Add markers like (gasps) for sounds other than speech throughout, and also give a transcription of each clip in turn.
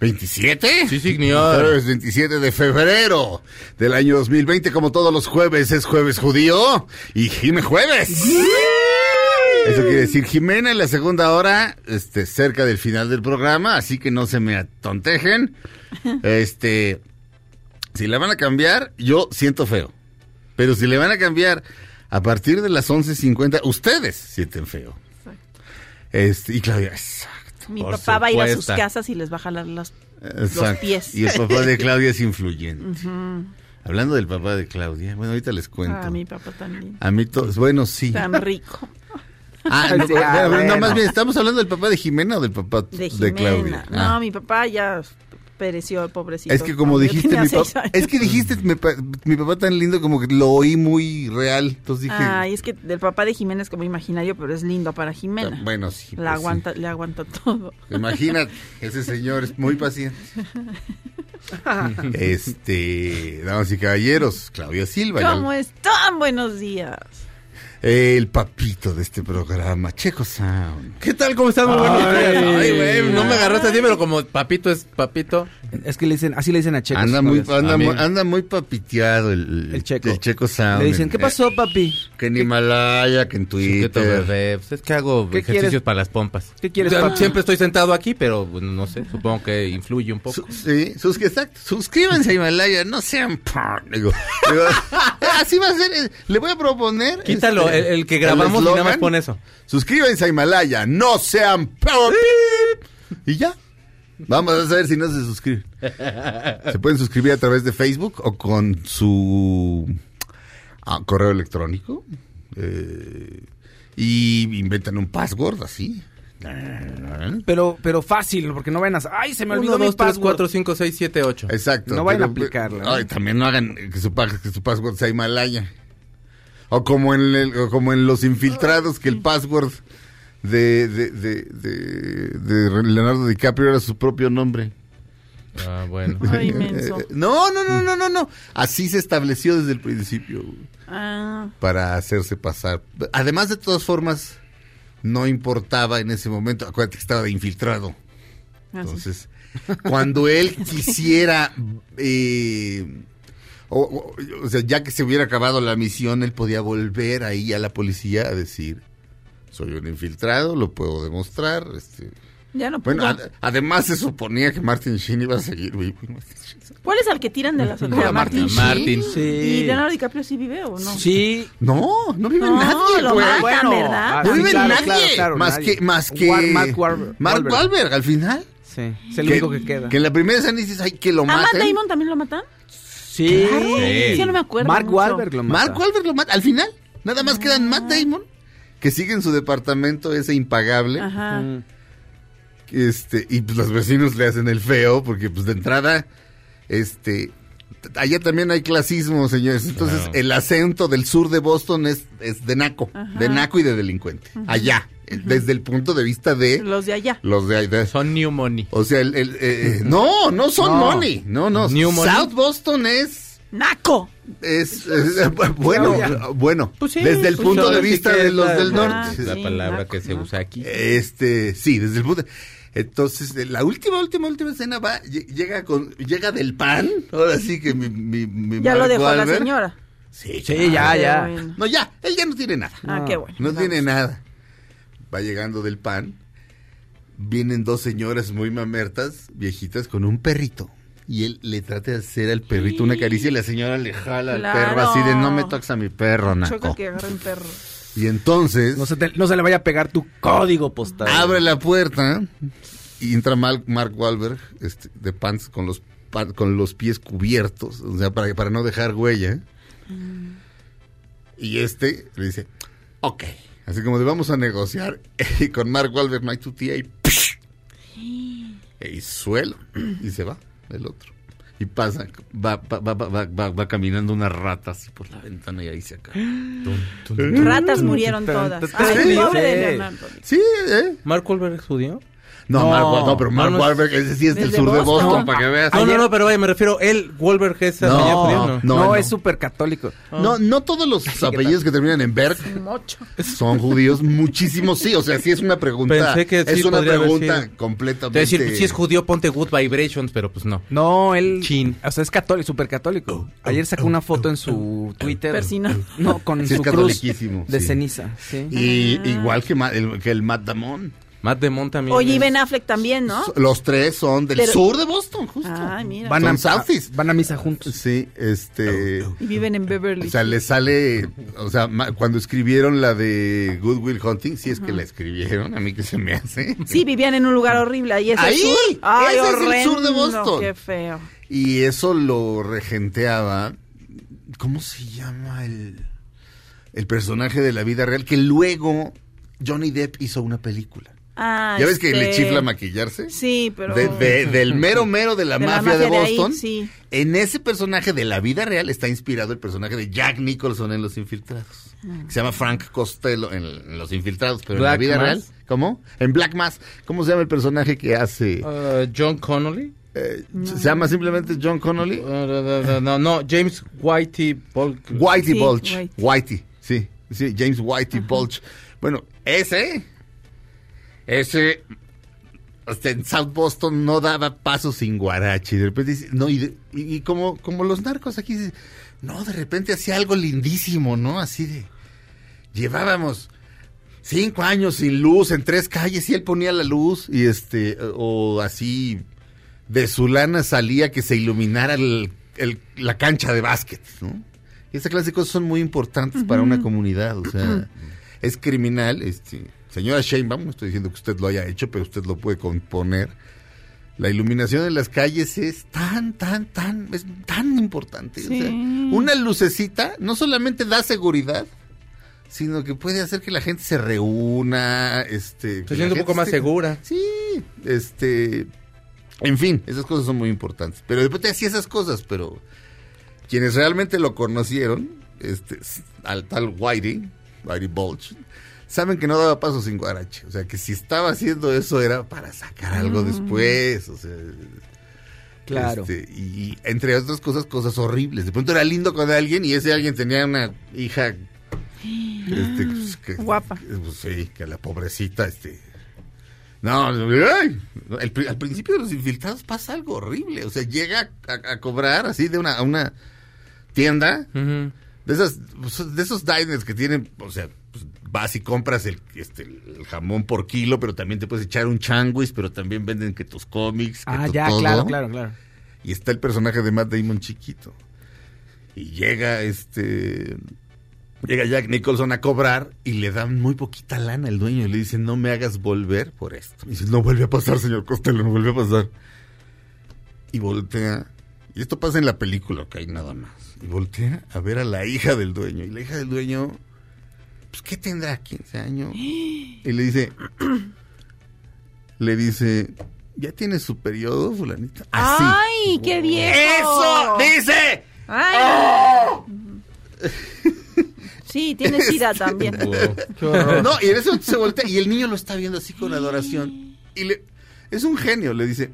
27. Sí, señor. Jueves 27 de febrero del año 2020. Como todos los jueves, es jueves judío y Jime Jueves. Eso quiere decir Jimena en la segunda hora, este, cerca del final del programa, así que no se me atontejen. Este, si la van a cambiar, yo siento feo. Pero si le van a cambiar a partir de las 11.50, ustedes sienten feo. Este, y Claudia, exacto. Mi Por papá va a ir a sus casas y les va a jalar los, pies. Y el papá de Claudia es influyente. Hablando del papá de Claudia, bueno, ahorita les cuento. Ah, mi papá también. A mí, to- bueno, sí. Tan rico. (laughs) Ah, no, Sí, bueno, ah, no, más bien, ¿estamos hablando del papá de Jimena o del papá De de, Jimena. Claudia? No, Ah. mi papá ya pereció, el pobrecito. Es que como dijiste, mi papá, es que dijiste mi, pa- mi papá tan lindo como que lo oí muy real. Entonces dije, Ay, es que del papá de Jimena es como imaginario, pero es lindo para Jimena. bueno, sí. La pues, aguanta, le aguanta todo. Imagínate, ese señor es muy paciente. (laughs) este, damas y caballeros, Claudia Silva. ya- ¿Cómo están? Buenos días. El papito de este programa, Checo Sound. ¿Qué tal? ¿Cómo están? Muy buenos días. Ay, güey, no me agarraste así, pero como papito es papito. Es que le dicen, así le dicen a Checo. Anda muy, anda, muy, anda muy papiteado el, El Checo. El Checo Sound. Le dicen, ¿qué pasó, papi? Que en Himalaya, que en Twitter. bebé. Pues es que hago ¿Qué ejercicios quieres? para las pompas. ¿Qué quieres, papi? Siempre estoy sentado aquí, pero bueno, no sé, supongo que influye un poco. Su- sí, sus, exacto. Suscríbanse a Himalaya, no sean par. Digo, digo, (laughs) así va a ser. eh, Le voy a proponer. Quítalo, el, el que grabamos y nada más eslogan. pone eso. Suscríbanse a Himalaya, no sean par. Y ya. Vamos a ver si no se suscriben. (laughs) Se pueden suscribir a través de Facebook o con su ah, correo electrónico. eh, y inventan un password así. Pero, pero fácil, porque no vayan a... ¡Ay, se me olvidó 1, mi 2, 3, password! 4, 5, 6, 7, 8. Exacto. No vayan a aplicarla. Ay, también no hagan que su, que su password sea Himalaya. O como en, el- o como en los infiltrados, que el password de, de, de, de- de Leonardo DiCaprio era su propio nombre. Ah, bueno. (laughs) Ay. Eh, No, no, no, no, no, no. Así se estableció desde el principio Ah, para hacerse pasar. Además, de todas formas, no importaba en ese momento. Acuérdate que estaba de infiltrado. así. Entonces, cuando él quisiera, eh, o, o- o sea, ya que se hubiera acabado la misión, él podía volver ahí a la policía a decir, soy un infiltrado, lo puedo demostrar. Este. ya no Bueno, pudo. ad- además se suponía que Martin Sheen iba a seguir vivo. ¿Cuál es al que tiran de la azotea? Martin. Martin. Martin. ¿Y Sí. Leonardo DiCaprio sí vive o no? Sí. No, no vive No, nadie, lo matan, ¿verdad? ah, No vive claro, nadie. claro, claro, más, nadie. Que, más que War- Mark Wahlberg. Mark Wahlberg. Al final. Sí, es el único que queda. Que en la primera escena dices, ay, que lo ¿A Matt maten. Damon también lo matan? Sí. Claro. Sí. Sí, no me acuerdo Mark mucho. Wahlberg lo mata. Mark Wahlberg lo mata. Al final, nada más quedan Matt Damon, que sigue en su departamento ese impagable. Ajá. Mm. Este, y pues los vecinos le hacen el feo, porque pues de entrada, este, allá también hay clasismo, señores. Entonces, Claro. el acento del sur de Boston es, es de naco, Ajá. de naco y de delincuente. Allá, (laughs) desde el punto de vista de Los de allá. los de allá. Son New Money. O sea, el, el, eh, eh, no, no son No. money, no, no. New money. South Boston es ¡Naco! es, es- (laughs) bueno, Claudia. bueno, Pues sí, desde el pues punto de vista de los la- del norte. La Sí, palabra naco, que se naco. usa aquí. Este, sí, desde el punto. Entonces, la última, última, última escena va, lle- llega con, llega del pan. Ahora sí que mi, mi, mi Ya lo dejó la Wahlberg. señora. Sí, Sí, ya, ya. bueno. No, ya, él ya no tiene nada. Ah, qué bueno. No Vamos. tiene nada. Va llegando del pan. Vienen dos señoras muy mamertas, viejitas, con un perrito. y él le trata de hacer al perrito una caricia y la señora le jala al Claro. perro así de no me toques a mi perro, Choca naco. que agarren perro. Y entonces No se, te- no se le vaya a pegar tu código postal. abre la puerta y entra Mal- Mark Wahlberg este, de pants con los con los pies cubiertos, o sea, para, para no dejar huella. Y este le dice, ok, así como de vamos a negociar (laughs) y con Mark Wahlberg no hay tu tía y ¡pish! y suelo (clears throat) y se va el otro. Y pasa, va, va, va, va, va, va caminando una rata así por la ventana y ahí se acaba. Ratas murieron todas. Ay, Sí. pobre de Sí. Leonardo. Sí, ¿eh? ¿Mark Wahlberg es judío? No, No, Mark Wahlberg, no, pero Mark no, no Wahlberg, ese sí es del sur de Boston. Boston, para que veas. No, Ayer- no, no, pero vaya, me refiero, él, Wahlberg es No, apellido judío, No, ¿no? no, no. es súper católico. No, no todos los apellidos que terminan en Berg son judíos, muchísimos sí, o sea, sí es una pregunta, Pensé que es una pregunta completamente... Es decir, si es judío, ponte Good Vibrations, pero pues no. No, él. Chin. O sea, es católico, súper católico. Ayer sacó una foto en su Twitter. Persina. No, con Sí, es su cruz catoliquísimo, de sí. ceniza. Sí. Y igual que, Ma- el, que el Matt Damon. Matt Damon también. Oye, y es- Ben Affleck también, ¿no? Los tres son del Pero- sur de Boston, justo. Ay, mira. Van, Son a, van a misa juntos. Sí, este... Y viven en Beverly. O sea, le sale, o sea, ma- cuando escribieron la de Good Will Hunting, si es que la escribieron, a mí que se me hace. Sí, vivían en un lugar horrible. Ahí es Ahí, el sur. Ay, ese es el sur de Boston. Qué feo. Y eso lo regenteaba. ¿Cómo se llama el, el personaje de la vida real? Que luego Johnny Depp hizo una película. Ah, ¿Ya ves que le este, chifla maquillarse? Sí, pero... De- de- (laughs) del mero mero de la De la mafia de de ahí, Boston. sí. En ese personaje de la vida real está inspirado el personaje de Jack Nicholson en Los Infiltrados. Que se llama Frank Costello en, en Los Infiltrados, pero en la vida Mass. real. ¿Cómo? En Black Mass. ¿Cómo se llama el personaje que hace? Uh, John Connolly. Eh, ¿Se llama simplemente John Connolly? Uh, no, no, James Whitey Bulk. Whitey Sí, Bulge. Whitey. Whitey, sí. Sí, James Whitey Bulge. Bueno, ese, ese, en South Boston no daba paso sin guarache. Y de repente dice, no, y, de- y- como, como los narcos aquí, no, de repente hacía algo lindísimo, ¿no? Así de, llevábamos cinco años sin luz en tres calles y él ponía la luz y este, o así, de su lana salía que se iluminara el- el- la cancha de básquet, ¿no? Y esa clase de cosas son muy importantes para una comunidad, o sea, es criminal, este, señora Sheinbaum, no estoy diciendo que usted lo haya hecho, pero usted lo puede componer. La iluminación en las calles es tan, tan, tan, es tan importante. o sea, una lucecita no solamente da seguridad, sino que puede hacer que la gente se reúna, este, Se siente un poco más esté- segura. Sí, este, en fin, esas cosas son muy importantes. Pero después te hacía esas cosas, pero quienes realmente lo conocieron, este, al tal Whitey, Whitey Bulge, saben que no daba paso sin guarache. O sea, que si estaba haciendo eso era para sacar algo después, o sea... Claro. este, y entre otras cosas, cosas horribles. De pronto era lindo con alguien y ese alguien tenía una hija... este, pues, que- Guapa. pues, sí, que la pobrecita, este... No, ay, al, pri- al principio de los infiltrados pasa algo horrible. O sea, llega a, a cobrar así de una, a una tienda de esas pues, de esos diners que tienen, o sea, vas y compras el, este, el jamón por kilo, pero también te puedes echar un changuis, pero también venden que tus cómics, que Ah, tu ya, todo. claro, claro, claro. Y está el personaje de Matt Damon chiquito. Y llega este llega Jack Nicholson a cobrar y le dan muy poquita lana al dueño y le dice, "No me hagas volver por esto." Y dice, "No vuelve a pasar, señor Costello, no vuelve a pasar." Y voltea y esto pasa en la película, hay nada más. Y voltea a ver a la hija del dueño. Y la hija del dueño, pues, ¿qué tendrá? 15 años. Y le dice, (clears throat) le dice, ¿ya tiene su periodo, fulanita? Así. ¡Ay, qué viejo! ¡Eso! ¡Dice! ¡Ay! (laughs) Sí, tiene sida también. (laughs) Wow. No, y en ese momento se voltea y el niño lo está viendo así con adoración. Y le, es un genio, le dice,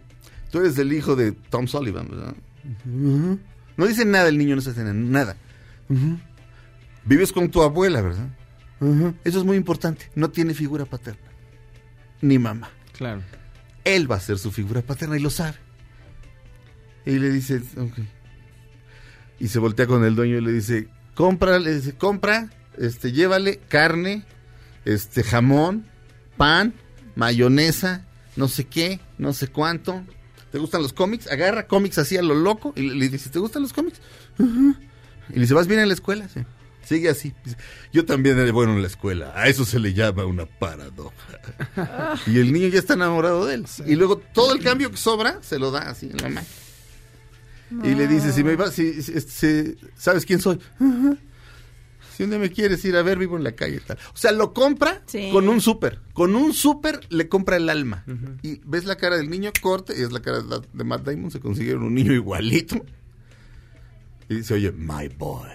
tú eres el hijo de Tom Sullivan, ¿verdad? No dice nada el niño, no se hace nada. Vives con tu abuela, ¿verdad? Eso es muy importante. No tiene figura paterna. Ni mamá. Claro. Él va a ser su figura paterna y lo sabe. Y le dice, ok. Y se voltea con el dueño y le dice, compra, le dice, compra, este, llévale carne, este, jamón, pan, mayonesa, no sé qué, no sé cuánto, ¿te gustan los cómics? Agarra cómics así a lo loco y le, le dice, ¿te gustan los cómics? Y le dice, ¿vas bien en la escuela? Sí. Sigue así. Yo también era bueno en la escuela. A eso se le llama una paradoja. y el niño ya está enamorado de él. Y luego todo el cambio que sobra se lo da así en la mano. Y le dice, si me vas, si, si- si- ¿sabes quién soy? Si un día me quieres ir a ver, vivo en la calle. Tal. O sea, lo compra Sí. con un súper. Con un súper le compra el alma. Y ves la cara del niño, corte, y es la cara de, de Matt Damon. Se consiguieron un niño igualito. Y dice, oye, my boy.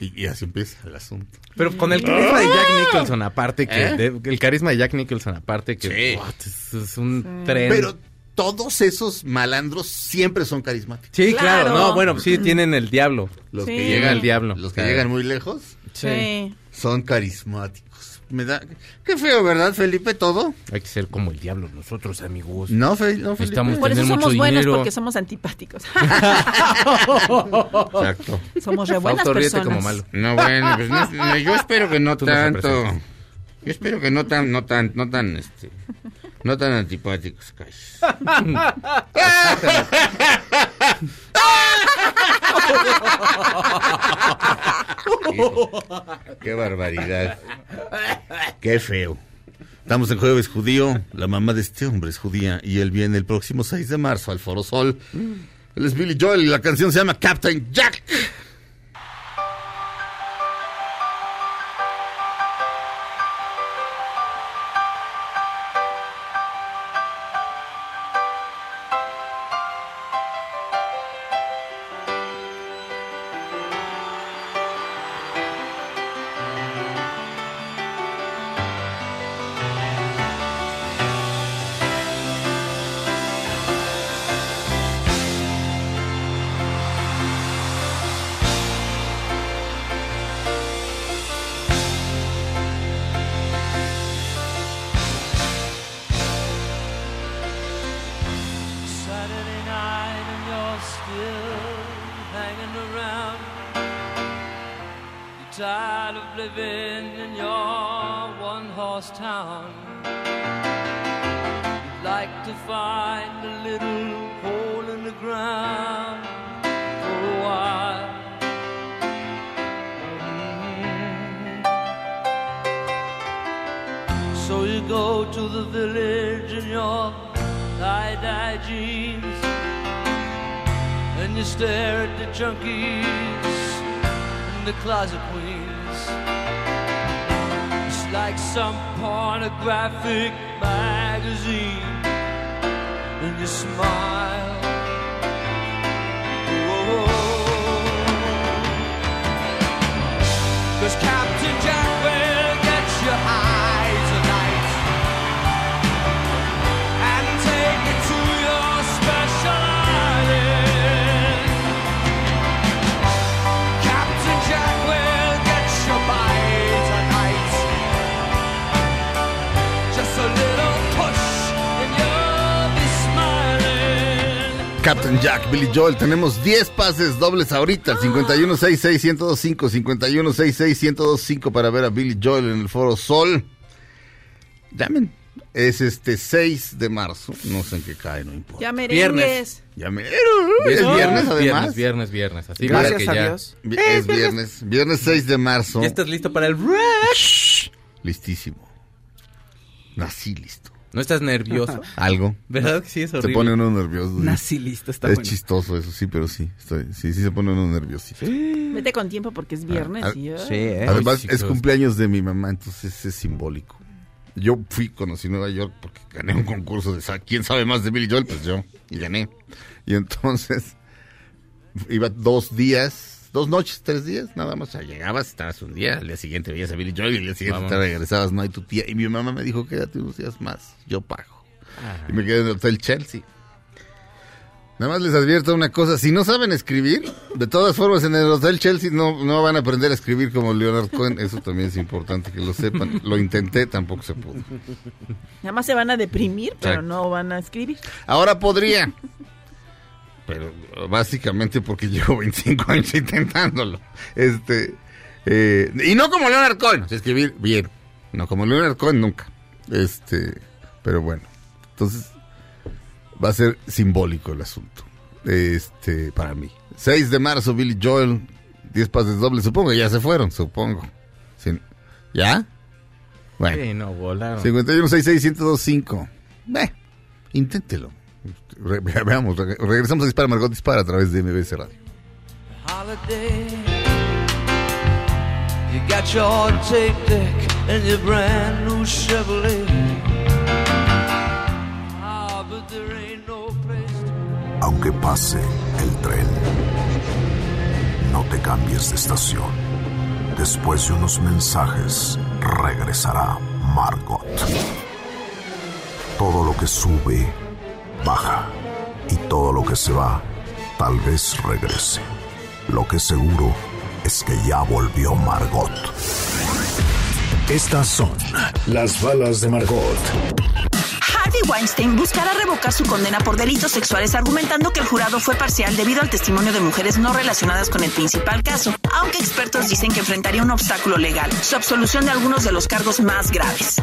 Y, y así empieza el asunto. Pero con el carisma de Jack Nicholson aparte que... ¿Eh? de- el carisma de Jack Nicholson aparte que... Sí. what, es, es un tren. Pero todos esos malandros siempre son carismáticos. Sí, claro. Claro. No, bueno, sí tienen el diablo. Los Sí. que Llega llegan el diablo. Los que Claro. llegan muy lejos Sí. Son carismáticos. Me da... Qué feo, ¿verdad, Felipe? ¿Todo? Hay que ser como el diablo nosotros, amigos. No, Fe- no Felipe. Necesitamos Por eso somos buenos, dinero. porque somos antipáticos. (laughs) Exacto. somos re buenas personas. como malo. No, bueno, pues no, no, yo espero que no (laughs) Tú tanto. Yo espero que no tan, no tan, no tan, este, no tan antipáticos, Cash. (laughs) Qué barbaridad. Qué feo. Estamos en jueves judío. La mamá de este hombre es judía y él viene el próximo 6 de marzo al Foro Sol. Él es Billy Joel y la canción se llama Captain Jack. Queens It's like some pornographic magazine And you smile. Cause Captain Jack, Billy Joel, tenemos 10 pases dobles ahorita, 5166-1025, 5166-1025 para ver a Billy Joel en el Foro Sol. Llamen. Es este 6 de marzo, no sé en qué cae, no importa. Ya merengues. Ya me... Es viernes además. Viernes, viernes, viernes. Así Gracias para que a ya- Dios. Es viernes, viernes 6 de marzo. ¿Ya estás listo para el rush? Listísimo. Nací listo. ¿No estás nervioso? (laughs) Algo. ¿Verdad que sí es Se horrible? pone uno nervioso. sí. Nací listo, está es bueno. chistoso eso, sí, pero sí. Estoy, sí, sí se pone uno nerviosito. Vete con tiempo porque es viernes. Ah, y, ay. Sí, ¿eh? Además, Ay, sí, es cumpleaños de mi mamá, entonces es simbólico. Yo fui, conocí Nueva York porque gané un concurso de quién sabe más de Billy Joel, pues yo, y gané. Y entonces iba dos días, dos noches, tres días, nada más. O sea, llegabas, estabas un día, al día siguiente veías a Billy Joel y al día siguiente Vamos. te regresabas, no hay tu tía. Y mi mamá me dijo, quédate unos días más, yo pago. Y me quedé en el Hotel Chelsea. Nada más les advierto una cosa, si no saben escribir, de todas formas en el Hotel Chelsea no, no van a aprender a escribir como Leonard Cohen, eso también es importante que lo sepan. Lo intenté, tampoco se pudo. Nada más se van a deprimir, pero Exacto. no van a escribir. Ahora podría, pero básicamente porque (laughs) llevo 25 años intentándolo. Este, eh, y no como Leonard Cohen, escribir bien, no como Leonard Cohen nunca. Este, pero bueno, entonces Va a ser simbólico el asunto. Este, para mí. 6 de marzo, Billy Joel. 10 pases dobles. Supongo ya se fueron, supongo. Sí. ¿Ya? Bueno. Sí, no, volaron. 5166-1025. Ve, inténtelo. Re- veamos, re- regresamos a Dispara Margot Dispara a través de MBS Radio. holiday. You got your tape deck and your brand new Chevrolet. Ah, but there ain't no place to Aunque pase el tren, no te cambies de estación. Después de unos mensajes, regresará Margot. Todo lo que sube, baja. Y todo lo que se va, tal vez regrese. Lo que seguro es que ya volvió Margot. Estas son las balas de Margot. Harvey Weinstein buscará revocar su condena por delitos sexuales argumentando que el jurado fue parcial debido al testimonio de mujeres no relacionadas con el principal caso, aunque expertos dicen que enfrentaría un obstáculo legal, su absolución de algunos de los cargos más graves.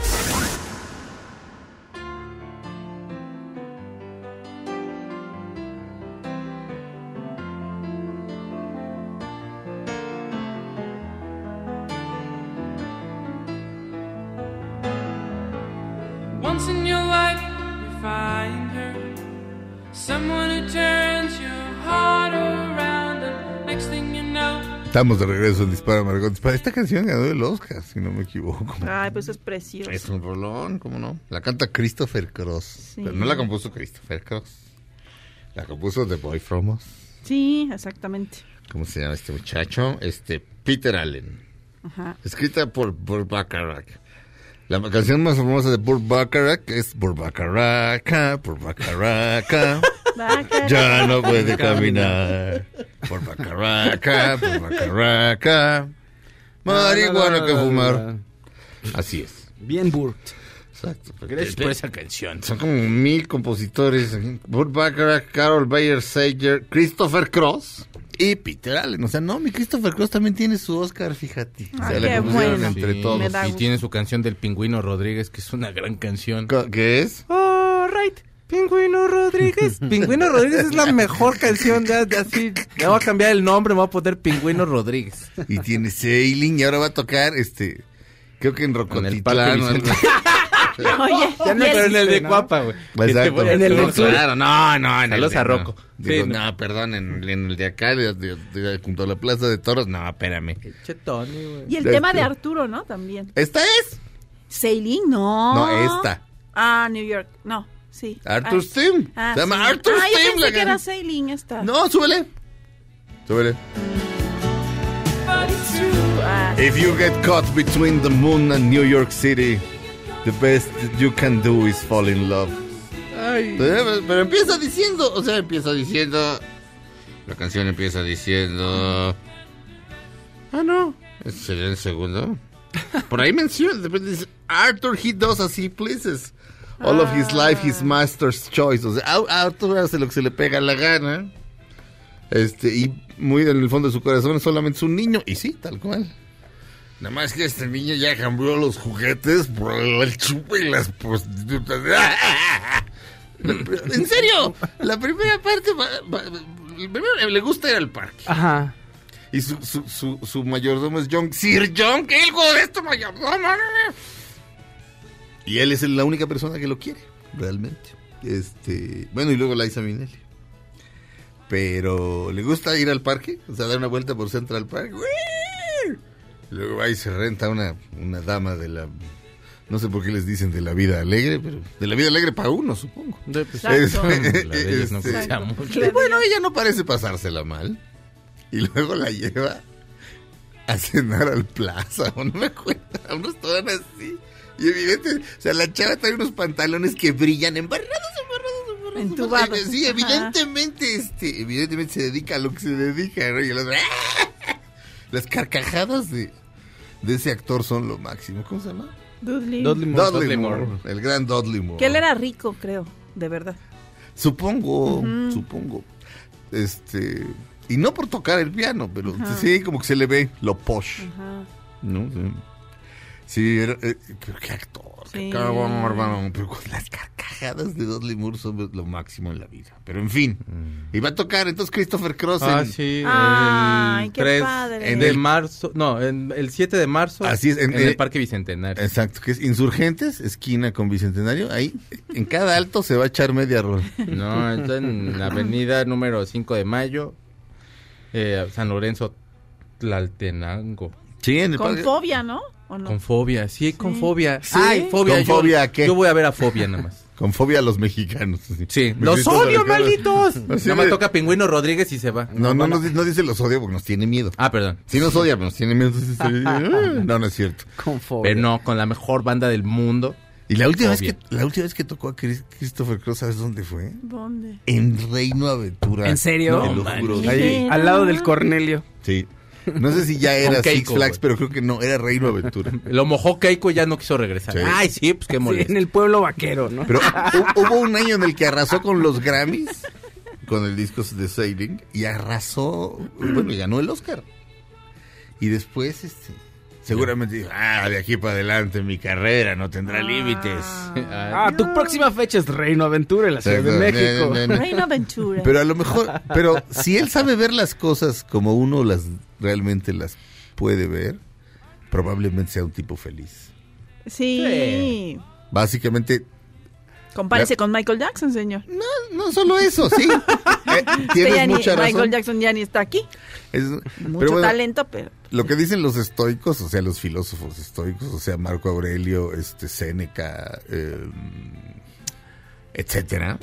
Estamos de regreso en Dispara Margot Dispara. Esta canción ganó el Oscar, si no me equivoco. Ay, pues es precioso. Es un rolón, ¿cómo no? La canta Christopher Cross. Sí. Pero no la compuso Christopher Cross. La compuso The Boy From Us. Sí, exactamente. ¿Cómo se llama este muchacho? Este, Peter Allen. Ajá. Escrita por Burt Bacharach. La canción más famosa de Burt Bacharach es Burt Bacharach, Burt Bacharach. Ya no puede caminar. Burt Bacharach, Burt Bacharach. Marihuana que fumar. Así es. Bien Burt. Exacto. Gracias por esa canción. Son como mil compositores. Burt Bacharach, Carol Bayer Sager, Christopher Cross y Peter Allen. O sea, no, mi Christopher Cross también tiene su Oscar, fíjate. O sea, qué compusieron bueno. entre Sí, todos. Me da Y tiene su canción del Pingüino Rodríguez, que es una gran canción. ¿Qué es? All right, Pingüino Rodríguez. (laughs) Pingüino Rodríguez es la mejor canción. Ya, ya así. Me voy a cambiar el nombre, me voy a poner Pingüino Rodríguez. Y tiene Sailing y ahora va a tocar este. Creo que en el Rocotitlán. Algo. Vicente. (laughs) Oye, Ya no, y el- pero en el de Cuapa, güey. Exacto. En el del sur. Claro, no, no, en el Saludos de- a no. Rocco. Digo, Sí, no, no. perdón, en, en el de acá, de, de- de- junto a la Plaza de Toros, no, espérame. Güey. Y el Este- tema de Arturo, ¿no? También. ¿Esta es? Sailing, no. No, esta. Ah, New York. No, sí. Arthur ah. Steam. Ah, Se llama sí. Arthur ah, yo Steam. pensé la que era can- Sailing esta. No, súbele. Súbele. If you get caught between the moon and New York City, the best you can do is fall in love. Pero, pero empieza diciendo, o sea, empieza diciendo. La canción empieza diciendo. Ah, no. Ese sería el segundo. (laughs) Por ahí menciona, Arthur, he does as he pleases. All of his life, his master's choice. O sea, Arthur hace lo que se le pega la gana. Este, y muy en el fondo de su corazón es solamente un niño. Y sí, tal cual. Nada más que este niño ya cambió los juguetes por el chupe y las prostitutas. (laughs) En serio, la primera parte, primero le gusta ir al parque. Ajá. Y su, su, su, su mayordomo es John. Sir John, que hijo de este mayordomo. Y él es la única persona que lo quiere, realmente. Este, bueno, y luego Liza Minnelli. Pero le gusta ir al parque, o sea, dar una vuelta por Central Park. Luego y se renta una, una dama de la... No sé por qué les dicen de la vida alegre, pero de la vida alegre para uno, supongo. Pues, Exacto. la (laughs) no mucho. y bueno, ella no parece pasársela mal. Y luego la lleva a cenar al plaza, o no me acuerdo, (laughs) a unos todos así. (laughs) Y evidente, o sea, la chava trae unos pantalones que brillan, embarrados, embarrados, embarrados. Entubados. Sí, Ajá. evidentemente, este, evidentemente se dedica a lo que se dedica, ¿no? Y el otro, ¡ah! (laughs) Las carcajadas de, de ese actor son lo máximo. ¿Cómo se llama? Dudley. Dudley Moore. Dudley Dudley Moore, Moore. el gran Dudley Moore. Que él era rico, creo, de verdad. Supongo, supongo. Este. Y no por tocar el piano, pero sí, como que se le ve lo posh. Ajá. ¿No? Sí, Sí, era, eh, qué- actor. Sí. Qué cabrón, hermano. Pero con las carcajadas. de Dudley Moore son lo máximo en la vida. Pero en fin, y va a tocar entonces Christopher Cross Ah, en- sí. Ay, el qué 3 padre. En el el- marzo, no, en el 7 de marzo. Así es, en- en, eh, el Parque Bicentenario. Exacto, que es Insurgentes, esquina con Bicentenario. Ahí, en cada alto se va a echar media rola. No, está en la avenida número 5 de mayo, eh, San Lorenzo, Tlaltenango. Sí, en el Con parque- fobia, ¿no? ¿O no? Con fobia, sí, con Sí. fobia. ¿Sí? Ay, fobia. ¿Con yo, fobia a qué? Yo voy a ver a fobia nada más. (laughs) Con fobia a los mexicanos. Sí, Me los odio, malditos. (laughs) Así Nada más de- toca Pingüino Rodríguez y se va. No, no, bueno. no, no dice los odio porque nos tiene miedo. Ah, perdón. Sí nos odia, pero nos tiene miedo. (laughs) no, no es cierto. Con fobia. Pero no, con la mejor banda del mundo. Y la última, vez que, la última vez que tocó a Chris- Christopher Cross, ¿sabes dónde fue? ¿Dónde? En Reino Aventura. ¿En serio? Te lo No, juro. Ahí, al lado del Cornelio. Sí. No sé si ya era Keiko, Six Flags, pero creo que no, era Reino Aventura. (laughs) Lo mojó Keiko y ya no quiso regresar. Sí. Ay, sí, pues qué Sí, molesto. en el pueblo vaquero, ¿no? Pero hu- hubo un año en el que arrasó con los Grammys, con el disco de Sailing, y arrasó, bueno, y ganó el Oscar. Y después, este, seguramente dijo, ah, de aquí para adelante mi carrera no tendrá límites. Ah, tu próxima fecha es Reino Aventura en la Ciudad de. México. Reino Aventura. Pero a lo mejor, pero si él sabe ver las cosas como uno las realmente las puede ver, probablemente sea un tipo feliz. sí. Básicamente, Compárese con Michael Jackson, señor. no solo eso, sí. (laughs) Eh, tienes ya ni- mucha razón. Michael Jackson ya ni está aquí. Es- Mucho pero bueno, talento, pero Lo que dicen los estoicos, o sea, los filósofos estoicos, o sea, Marco Aurelio, este, Séneca, eh, etcétera.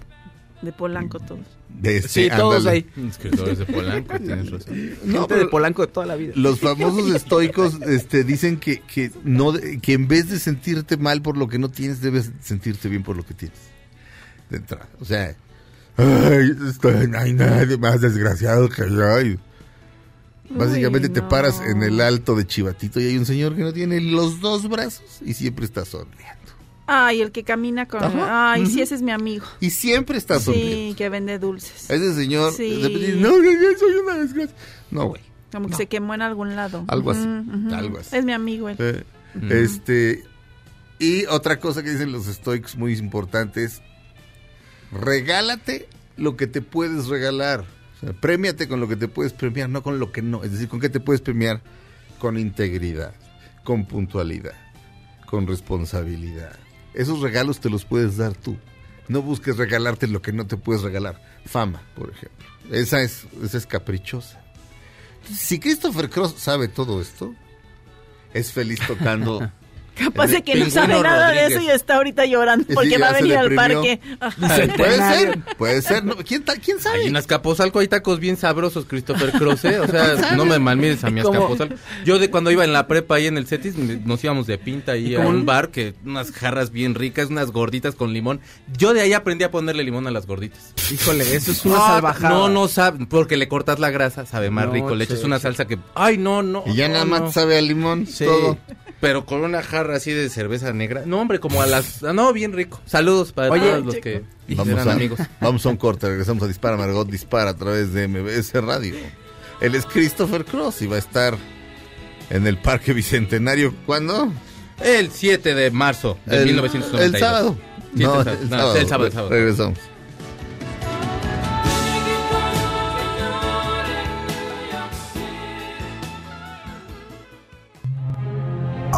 de Polanco todos. De este, Sí, todos ándale. ahí. Escritores de Polanco, (laughs) tienes razón. No, Gente de Polanco de toda la vida. los (laughs) famosos estoicos este, dicen que, que, no, que en vez de sentirte mal por lo que no tienes, debes sentirte bien por lo que tienes. De entrada. O sea, ay, estoy- no hay nadie más desgraciado que yo. Básicamente Uy, te paras en el alto de Chivatito y hay un señor que no tiene los dos brazos y siempre está sonriendo. Ay, el que camina con... Ajá. Ay, sí, ese es mi amigo. Y siempre está sonriendo. Sí, que vende dulces. Ese señor, Sí. repente, no, soy una desgracia. No, güey. Como que se quemó en algún lado. Algo así, algo así. Es mi amigo él. Eh, Este, y otra cosa que dicen los estoicos muy importante es, regálate lo que te puedes regalar. Sea, premiate con lo que te puedes premiar, no con lo que no. Es decir, ¿con qué te puedes premiar? Con integridad, con puntualidad, con responsabilidad. Esos regalos te los puedes dar tú. No busques regalarte lo que no te puedes regalar. Fama, por ejemplo. Esa es, esa es caprichosa. Si Christopher Cross sabe todo esto, es feliz tocando. (laughs) Capaz de que no sabe nada de eso y está ahorita llorando Sí, porque ya va a venir al parque. puede ser, puede ser. No, ¿quién, ta- quién sabe? Hay en Azcapotzalco hay tacos bien sabrosos, Christopher Cross, ¿eh? O sea, no me malmires a mi. (laughs) Azcapotzalco. Yo de cuando iba en la prepa ahí en el CETIS, nos íbamos de pinta ahí a un bar que unas jarras bien ricas, unas gorditas con limón. Yo de ahí aprendí a ponerle limón a las gorditas. Híjole, eso es una Ah, salvajada. No, no sabe, porque le cortas la grasa, sabe más No, rico. Le echas una salsa que, ay, no, no. Y ya no, nada más sabe a limón, Sí, todo. Pero con una jarra así de cerveza negra. No, hombre, como a las... ah, No, bien rico. Saludos para Oye, todos los que Vamos eran a, amigos. (laughs) vamos a un corte, regresamos a Dispara Margot Dispara a través de MBS Radio. Él es Christopher Cross y va a estar en el Parque Bicentenario. ¿Cuándo? El 7 de marzo de el, 1992. el sábado. Sí, no, el sábado. No, el sábado, el sábado. Regresamos.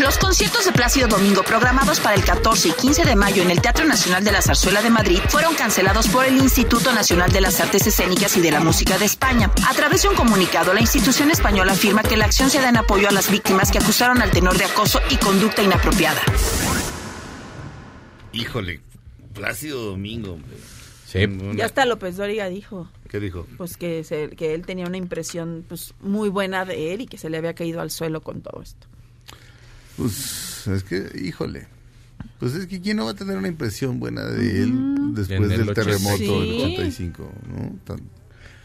Los conciertos de Plácido Domingo programados para el 14 y 15 de mayo en el Teatro Nacional de la Zarzuela de Madrid fueron cancelados por el Instituto Nacional de las Artes Escénicas y de la Música de España. A través de un comunicado, la institución española afirma que la acción se da en apoyo a las víctimas que acusaron al tenor de acoso y conducta inapropiada. Híjole, Plácido Domingo, hombre. Sí. Ya hasta López Dóriga dijo ¿Qué dijo? pues que, se- que él tenía una impresión pues muy buena de él y que se le había caído al suelo con todo esto. Pues es que, híjole. Pues es que quién no va a tener una impresión buena de él después del 85. terremoto del Sí. 85, ¿no? Tan-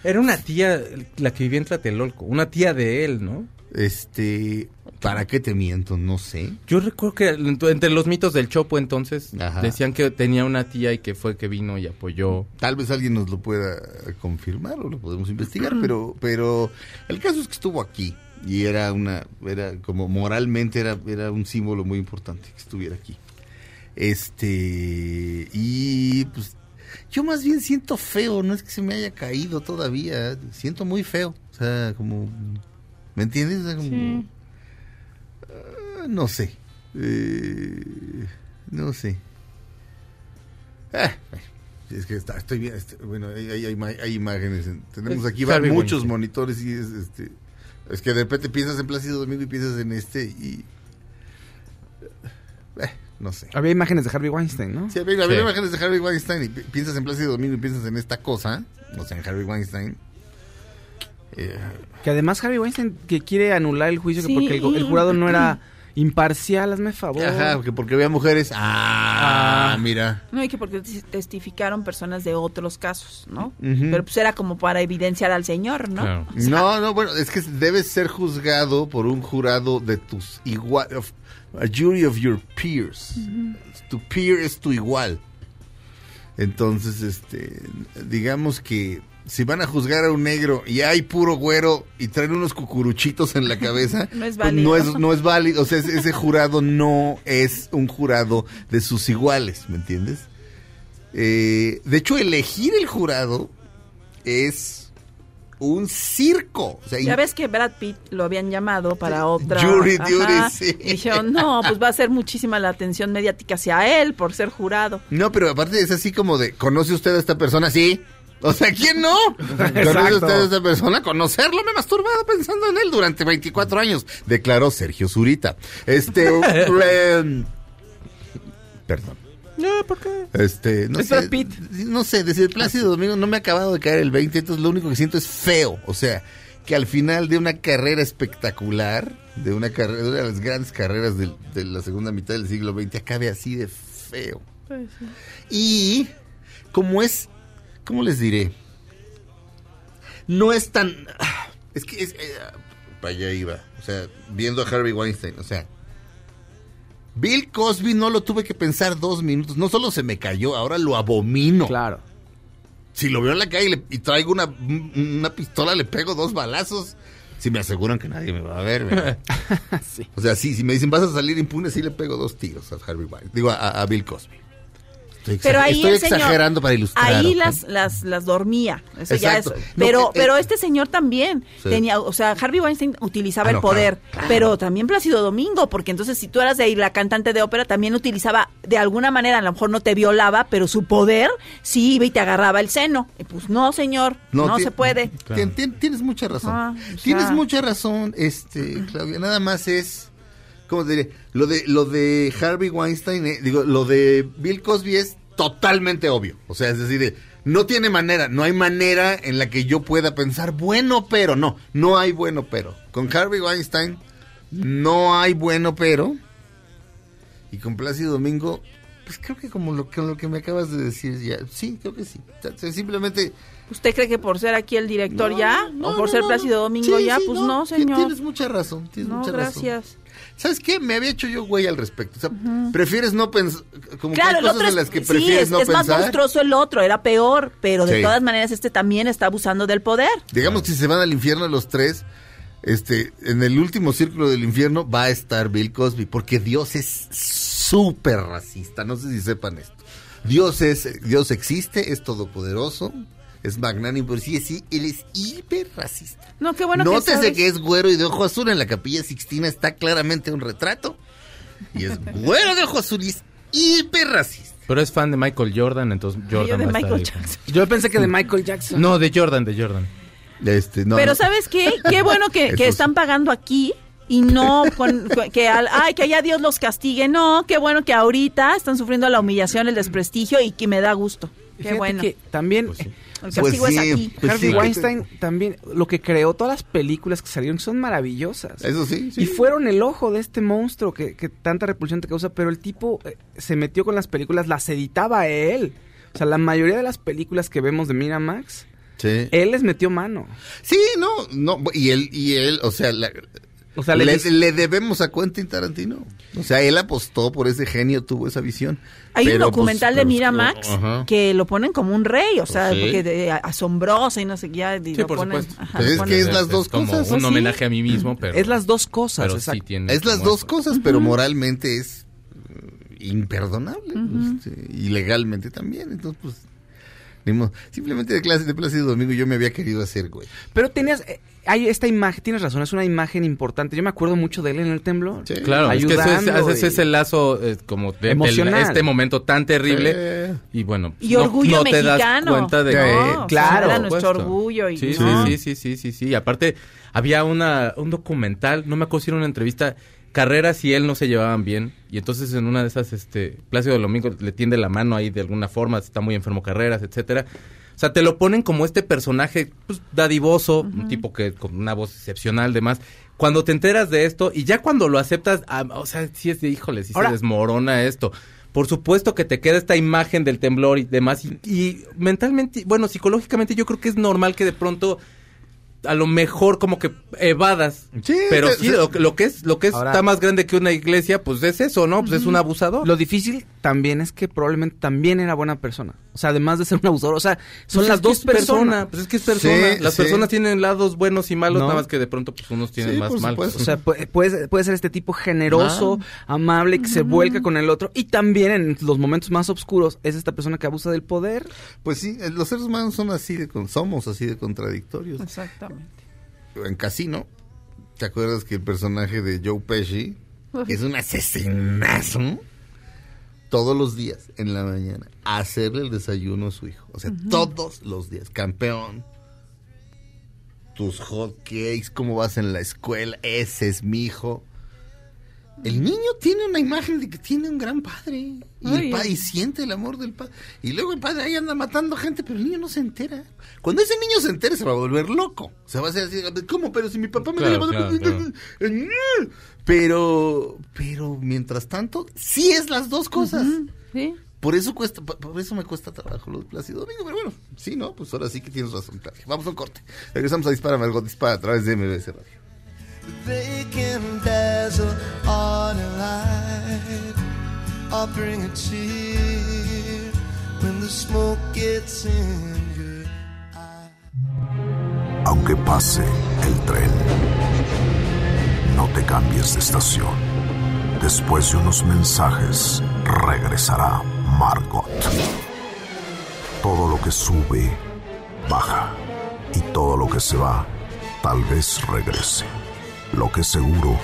Era una tía la que vivía en Tlatelolco, una tía de él, ¿no? Este, ¿para qué te miento? No sé. Yo recuerdo que ent- entre los mitos del Chopo entonces Ajá. decían que tenía una tía y que fue que vino y apoyó. Tal vez alguien nos lo pueda confirmar o lo podemos investigar, pero, pero el caso es que estuvo aquí y era una, era como moralmente era, era un símbolo muy importante que estuviera aquí. Este, y pues yo más bien siento feo, no es que se me haya caído todavía, siento muy feo, o sea, como, ¿me entiendes? O sea, como- Sí. Ah, no sé, Eh, no sé. Ah, bueno, es que está, estoy bien, este, bueno, hay, hay- hay ima- hay imágenes, en- tenemos Es aquí va- muchos monitores y es, este, es que de repente piensas en Plácido Domingo y piensas en este y, eh, no sé. Había imágenes de Harvey Weinstein, ¿no? Sí, había, había Sí. imágenes de Harvey Weinstein y pi- piensas en Plácido Domingo y piensas en esta cosa, o sea, en Harvey Weinstein. Eh, Que además Harvey Weinstein que quiere anular el juicio que Sí. porque el, el jurado no era imparcial, hazme favor. ajá, que porque había mujeres. Ah, Ah. mira. No, y que porque tes- testificaron personas de otros casos, ¿no? Pero pues era como para evidenciar al señor, ¿no? Claro. O sea, No, no, bueno, es que debes ser juzgado por un jurado de tus igual, of- a jury of your peers. Tu peer es tu igual. Entonces, este, digamos que si van a juzgar a un negro y hay puro güero y traen unos cucuruchitos en la cabeza, (laughs) No es pues válido. no es, no es válido. O sea, ese, ese jurado no es un jurado de sus iguales, ¿me entiendes? Eh, de hecho, elegir el jurado es un circo. O sea, Ya ves que Brad Pitt lo habían llamado para otra. Jury duty, sí. Y dijeron, no, pues va a ser muchísima la atención mediática hacia él por ser jurado. No, pero aparte es así como de, ¿conoce usted a esta persona? Sí. O sea, ¿quién no? (laughs) ¿Conoce usted a esta persona? Conocerlo me he masturbado pensando en él durante 24 años, declaró Sergio Zurita. Este, em, (laughs) perdón. No, ¿por qué? Este, no Es sé, Pitt. no sé, desde el Plácido Domingo no me ha acabado de caer el 20, entonces lo único que siento es feo, o sea, que al final de una carrera espectacular, de una carrera, de una de las grandes carreras de, la segunda mitad del siglo XX, acabe así de feo. Y como es, ¿cómo les diré? No es tan, es que es, eh, para allá iba, o sea, viendo a Harvey Weinstein, o sea, Bill Cosby no lo tuve que pensar dos minutos. No solo se me cayó, ahora lo abomino. Claro. Si lo veo en la calle y, le- y traigo una, una pistola, le pego dos balazos. Si me aseguran que nadie me va a ver. (laughs) O sea, sí, si me dicen vas a salir impune, sí le pego dos tiros a Harvey Weinstein. Digo, a, a Bill Cosby. Estoy, Pero ahí estoy el señor- exagerando para ilustrar. Ahí las, las, las dormía. Eso ya es. No, Pero, eh, eh, pero este señor también Sí. tenía, o sea, Harvey Weinstein utilizaba Ah, el no, poder, claro, claro. pero también Plácido Domingo, porque entonces si tú eras de ahí la cantante de ópera, también utilizaba de alguna manera, a lo mejor no te violaba, pero su poder sí iba y te agarraba el seno. Y pues no, señor, no, se puede. tien- tien- tienes mucha razón. Ah, o tienes mucha razón, este, Claudia. Nada más es, ¿cómo te diré? Lo de, lo de Harvey Weinstein, eh, digo, lo de Bill Cosby es totalmente obvio. O sea, es decir, de, no tiene manera, no hay manera en la que yo pueda pensar, bueno, pero, no, no hay bueno, pero. Con Harvey Weinstein, no hay bueno, pero. Y con Plácido Domingo, pues creo que como lo que, lo que me acabas de decir ya, sí, creo que sí. O sea, simplemente... ¿Usted cree que por ser aquí el director No, ya? no, ¿O por no, ser Plácido. Domingo Sí, ya? sí, Pues no, señor. Tienes mucha razón, tienes mucha razón. gracias. ¿Sabes qué? Me había hecho yo güey al respecto. O sea, prefieres no pensar, como que Claro, hay el cosas en es, las que sí, prefieres es, no es más pensar. monstruoso el otro, era peor, pero de Sí. todas maneras este también está abusando del poder. Digamos que si se van al infierno los tres, este, en el último círculo del infierno va a estar Bill Cosby, porque Dios es súper racista. No sé si sepan esto. Dios es, Dios existe, es todopoderoso, es magnánimo, pero sí, sí, él es hiper racista. No, qué bueno que Nótese sabes. que es güero y de ojo azul. En la capilla Sixtina está claramente un retrato. Y es (laughs) güero de ojo azul y es hiper racista. Pero es fan de Michael Jordan, entonces Jordan Yo de va a estar Michael ahí. Jackson. Yo pensé que de Michael Jackson. No, de Jordan, de Jordan. Este, no, Pero no. ¿sabes qué? (laughs) Qué bueno que, que están pagando aquí y no con, con- que al- ay que allá Dios los castigue. No, qué bueno que ahorita están sufriendo la humillación, el desprestigio y que me da gusto. Qué Fíjate bueno. que también Pues sí. El Pues sí, aquí. pues Harvey sí. Weinstein también, lo que creó, todas las películas que salieron son maravillosas. Eso sí, sí. Y fueron el ojo de este monstruo que, que tanta repulsión te causa, pero el tipo eh, se metió con las películas, las editaba él. O sea, la mayoría de las películas que vemos de Miramax Sí. Él les metió mano. Sí, no, no, y él, y él, o sea, la- O sea, le, le, le debemos a Quentin Tarantino. O sea, él apostó por ese genio, tuvo esa visión. Hay un Pero, documental pues, de pero- Miramax Ajá. que lo ponen como un rey, o sea, Sí. porque de- asombroso y no sé qué. ya, Sí, lo por ponen- supuesto. ajá, Pues lo es ponen- que es las dos como cosas, un ¿sí? homenaje a mí mismo, pero... es las dos cosas. pero sí exacto. tiene Es las dos eso. cosas, pero moralmente es eh, imperdonable. este, y legalmente también. Entonces, pues, ni modo. simplemente de clase de Plácido Domingo yo me había querido hacer, güey. Pero tenías, eh, hay esta imagen, tienes razón, es una imagen importante. Yo me acuerdo mucho de él en el temblor. Sí. Claro, es que ese es, Ayudando ese es y- el lazo eh, como de, Emocional. este momento tan terrible. Eh, Y bueno, Y no- orgullo no te das cuenta de No, que- claro, era nuestro orgullo. Y, Sí, sí, ¿no? sí, sí, sí, sí, sí. Y aparte, había una, un documental, no me acuerdo si era una entrevista, Carreras y él no se llevaban bien. Y entonces en una de esas, este, Plácido Domingo le tiende la mano ahí de alguna forma, está muy enfermo Carreras, etcétera. O sea, te lo ponen como este personaje, pues, dadivoso, un tipo que con una voz excepcional, demás. Cuando te enteras de esto, y ya cuando lo aceptas, ah, o sea, sí es de, híjole, sí Ahora- se desmorona esto. Por supuesto que te queda esta imagen del temblor y demás. Y, y mentalmente, bueno, psicológicamente yo creo que es normal que de pronto a lo mejor como que evadas. Sí, pero sí, lo, que- lo que es, lo que es, Ahora- está más grande que una iglesia, pues es eso, ¿no? Pues es un abusador. Lo difícil también es que probablemente también era buena persona. O sea, además de ser un abusador, o sea, son Pues las dos persona, personas. Pues es que es persona. Sí, Las sí. personas tienen lados buenos y malos, No. nada más que de pronto pues unos tienen Sí, más malos. supuesto. (laughs) O sea, puede, puede, ser este tipo generoso, amable, que se vuelca con el otro. Y también en los momentos más oscuros es esta persona que abusa del poder. Pues sí, eh, los seres humanos son así de, con- somos así de contradictorios. Exactamente. En Casino, ¿te acuerdas que el personaje de Joe Pesci es un asesinazo? Todos los días, en la mañana, a hacerle el desayuno a su hijo. O sea, todos los días. Campeón, tus hot cakes, cómo vas en la escuela, ese es mi hijo. El niño tiene una imagen de que tiene un gran padre y, el Ay, y siente el amor del padre. Y luego el padre ahí anda matando gente, pero el niño no se entera. Cuando ese niño se entere se va a volver loco. Se va a hacer así, ¿cómo? Pero si mi papá me Claro, llama- claro, (laughs) Pero, pero mientras tanto, sí es las dos cosas. Sí. Por eso cuesta, por eso me cuesta trabajo lo de Plácido Domingo, pero bueno, sí, ¿no? Pues ahora sí que tienes razón. Vamos a un corte. Regresamos a Dispara, Margot Dispara a través de MBS Radio. Aunque pase el tren, no te cambies de estación. Después de unos mensajes, regresará Margot. Todo lo que sube, baja. Y todo lo que se va, tal vez regrese. Lo que seguro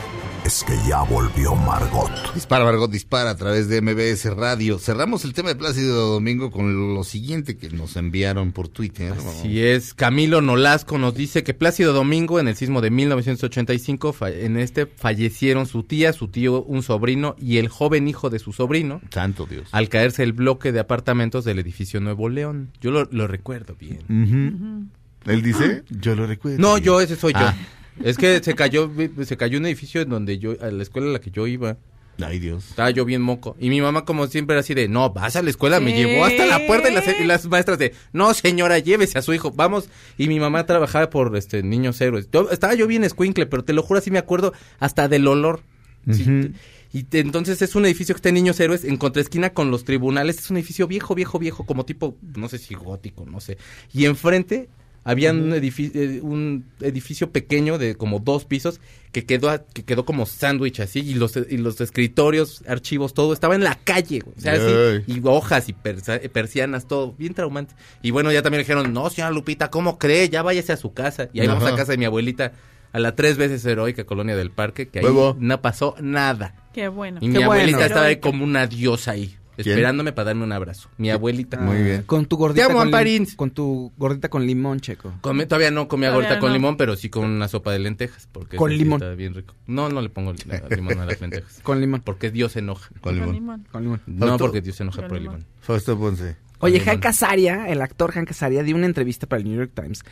es que ya volvió Margot. Dispara, Margot Dispara a través de MBS Radio. Cerramos el tema de Plácido Domingo con lo siguiente que nos enviaron por Twitter. Así es, Camilo Nolasco nos dice que Plácido Domingo en el sismo de 1985, fa- en este fallecieron su tía, su tío, un sobrino y el joven hijo de su sobrino Santo Dios. al caerse el bloque de apartamentos del edificio Nuevo León. Yo lo, lo recuerdo bien. Él dice, yo lo recuerdo. No, yo, ese soy Ah. yo. Es que se cayó, se cayó un edificio en donde yo, a la escuela a la que yo iba. Ay, Dios. Estaba yo bien moco. Y mi mamá, como siempre, era así de, no, vas a la escuela. Me llevó hasta la puerta y las, y las maestras de, no, señora, llévese a su hijo. Vamos. Y mi mamá trabajaba por este niños héroes. Yo- estaba yo bien escuincle, pero te lo juro, así me acuerdo hasta del olor. Sí. Y te- entonces es un edificio que está en Niños Héroes, en contraesquina con los tribunales. Es un edificio viejo, viejo, viejo, como tipo, no sé si gótico, no sé. Y enfrente había un, edificio, un edificio pequeño de como dos pisos que quedó, a- que quedó como sándwich así. Y los, y los escritorios, archivos, todo estaba en la calle. O sea, así, y hojas y persa- persianas, todo bien traumante. Y bueno, ya también dijeron, no, señora Lupita, ¿cómo cree? Ya váyase a su casa. Y ahí vamos Ajá. a casa de mi abuelita, a la tres veces heroica colonia del parque, que ahí Huevo. no pasó nada. Qué bueno. Y mi abuelita bueno. estaba ahí como una diosa ahí, esperándome para darme un abrazo. Mi abuelita. Muy bien. Con tu gordita Te amo, con, lim- con tu gordita con limón, checo. Come- todavía no comía Todavía gordita con limón, pero sí con una sopa de lentejas. Porque Con limón. está bien rico. No, no le pongo li- limón a las lentejas. (laughs) Con limón. Porque Dios se enoja. Con limón. limón. Con limón. No, porque Dios se enoja Con por el limón. limón. Fausto Ponce. Oye, limón. Azaria, el actor Hank Azaria, dio una entrevista para el New York Times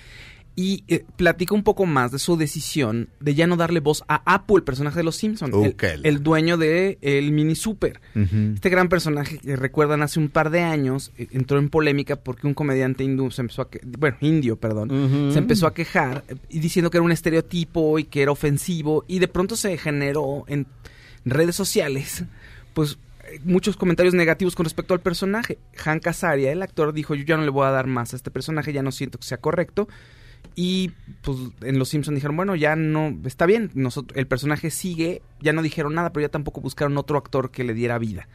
y eh, platica un poco más de su decisión de ya no darle voz a Apu, el personaje de los Simpsons, el, dueño de el mini super. Este gran personaje que recuerdan hace un par de años eh, entró en polémica porque un comediante hindú se empezó a que- bueno, indio, perdón, se empezó a quejar eh, y diciendo que era un estereotipo y que era ofensivo y de pronto se generó en redes sociales pues muchos comentarios negativos con respecto al personaje. Hank Azaria, el actor, dijo, "Yo ya no le voy a dar más a este personaje, ya no siento que sea correcto." Y pues en Los Simpsons dijeron, bueno, ya no, está bien, nosotros, el personaje sigue, ya no dijeron nada, pero ya tampoco buscaron otro actor que le diera vida.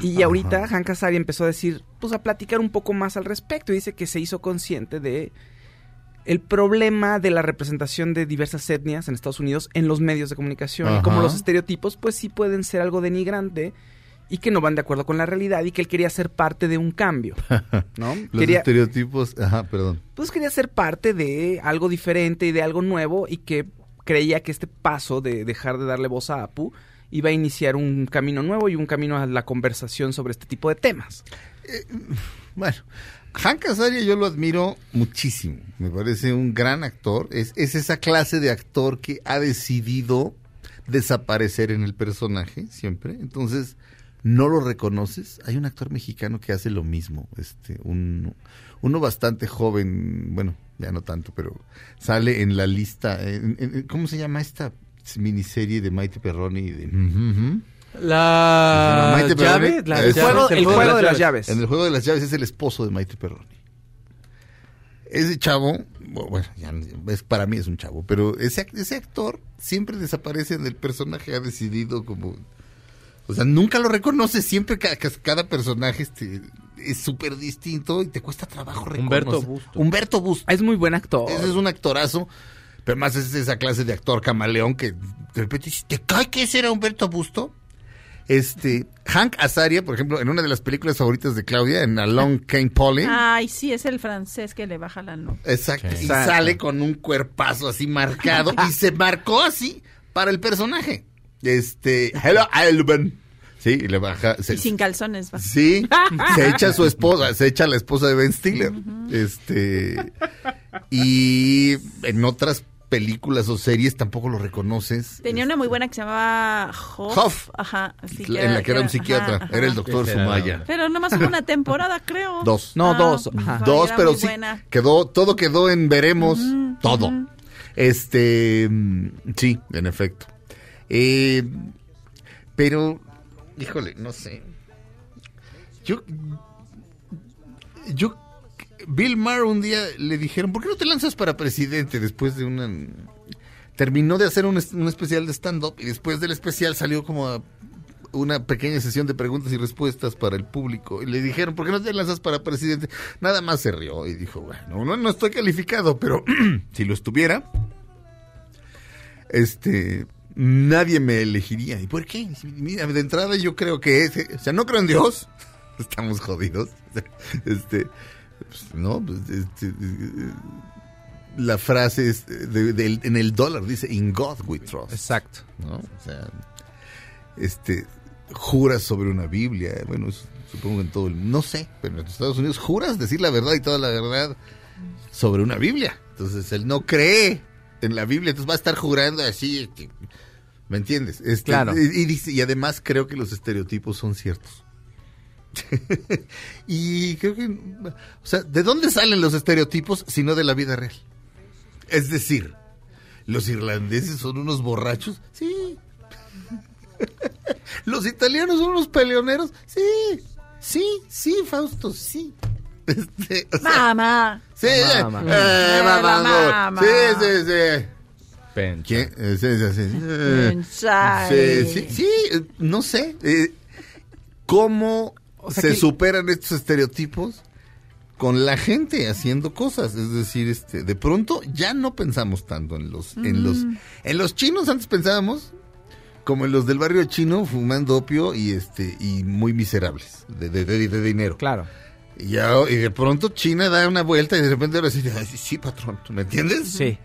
Y ahorita Hank Azaria empezó a decir, pues a platicar un poco más al respecto y dice que se hizo consciente de el problema de la representación de diversas etnias en Estados Unidos en los medios de comunicación y como Ajá. los estereotipos pues sí pueden ser algo denigrante y que no van de acuerdo con la realidad y que él quería ser parte de un cambio, (laughs) ¿no? Los quería, estereotipos, ajá, perdón. pues quería ser parte de algo diferente y de algo nuevo y que creía que este paso de dejar de darle voz a Apu iba a iniciar un camino nuevo y un camino a la conversación sobre este tipo de temas. Bueno, Hank Azaria yo lo admiro muchísimo. Me parece un gran actor. Es, es esa clase de actor que ha decidido desaparecer en el personaje siempre. Entonces, no lo reconoces. Hay un actor mexicano que hace lo mismo. Este, un, uno bastante joven, bueno, ya no tanto, pero sale en la lista. en- en- ¿Cómo se llama esta miniserie de Maite Perroni? y De, La Maite Perroni. la El llave, juego- el juego de las llaves. En el juego de las llaves es el esposo de Maite Perroni. Ese chavo, bu- bueno, ya es, para mí es un chavo, pero ese, ese actor siempre desaparece en el personaje, ha decidido como... O sea, nunca lo reconoce, siempre ca- ca- cada, personaje este, es súper distinto y te cuesta trabajo reconocer. Humberto Busto. Humberto Busto. Es muy buen actor. Ese es un actorazo, pero más es esa clase de actor camaleón que de repente dices, ¿te cae que ese era Humberto Busto? Este, Hank Azaria, por ejemplo, en una de las películas favoritas de Claudia, en Along Came Polly, Ay, sí, es el francés que le baja la nota. exacto, y Exacto. sale con un cuerpazo así marcado (laughs) y se marcó así para el personaje. Este, Hello Alban. Sí, y le baja. se- Y sin calzones va. Sí, (laughs) se echa a su esposa, se echa a la esposa de Ben Stiller. Este y en otras películas o series tampoco lo reconoces. Tenía una muy buena que se llamaba Hoff. Hoff. Ajá. en la que era un psiquiatra, ajá. era el doctor Ese era- Sumaya. Pero nomás hubo una (laughs) temporada, creo. Dos. No, Ah, dos. Ajá. Dos, era pero sí buena. quedó todo quedó en veremos todo. Este, mm, sí, en efecto. Eh, pero híjole, no sé. Yo yo Bill Maher un día le dijeron, "¿Por qué no te lanzas para presidente después de una terminó de hacer un, es- un especial de stand up y después del especial salió como una pequeña sesión de preguntas y respuestas para el público. Y le dijeron, ¿por qué no te lanzas para presidente? Nada más se rió y dijo, bueno, no, no estoy calificado, pero (clears throat) si lo estuviera, este, nadie me elegiría. ¿Y por qué? Mira, de entrada yo creo que ese, o sea, no creo en Dios, (laughs) estamos jodidos. (laughs) Este, pues, no, pues, este, la frase es de- de- en el dólar dice, in God we trust. Exacto. ¿no? O sea, este, juras sobre una Biblia, bueno, supongo que en todo el, no sé, pero en los Estados Unidos juras decir la verdad y toda la verdad sobre una Biblia. Entonces él no cree en la Biblia, entonces va a estar jurando así, este, ¿me entiendes? Este, Claro. Y, y dice- y además creo que los estereotipos son ciertos. (laughs) y creo que, o sea, ¿de dónde salen los estereotipos si no de la vida real? Es decir, los irlandeses son unos borrachos, sí. (laughs) Los italianos son unos peleoneros, sí. Sí, sí, Fausto, sí. Este, o sea, Mamá. sí, Mamá. eh, Eh, mamá, mamá. sí, sí, sí. Pencha. Sí, sí, sí. Sí, sí, sí, no sé. eh, ¿Cómo sea se que- superan estos estereotipos con la gente haciendo cosas? Es decir, este, de pronto ya no pensamos tanto en los, en los, en los chinos. Antes pensábamos como en los del barrio chino fumando opio y este y muy miserables de, de, de- de dinero. Claro. Y, ya, y de pronto China da una vuelta y de repente ahora sí, "Ay, sí, sí, patrón, ¿me entiendes? Sí.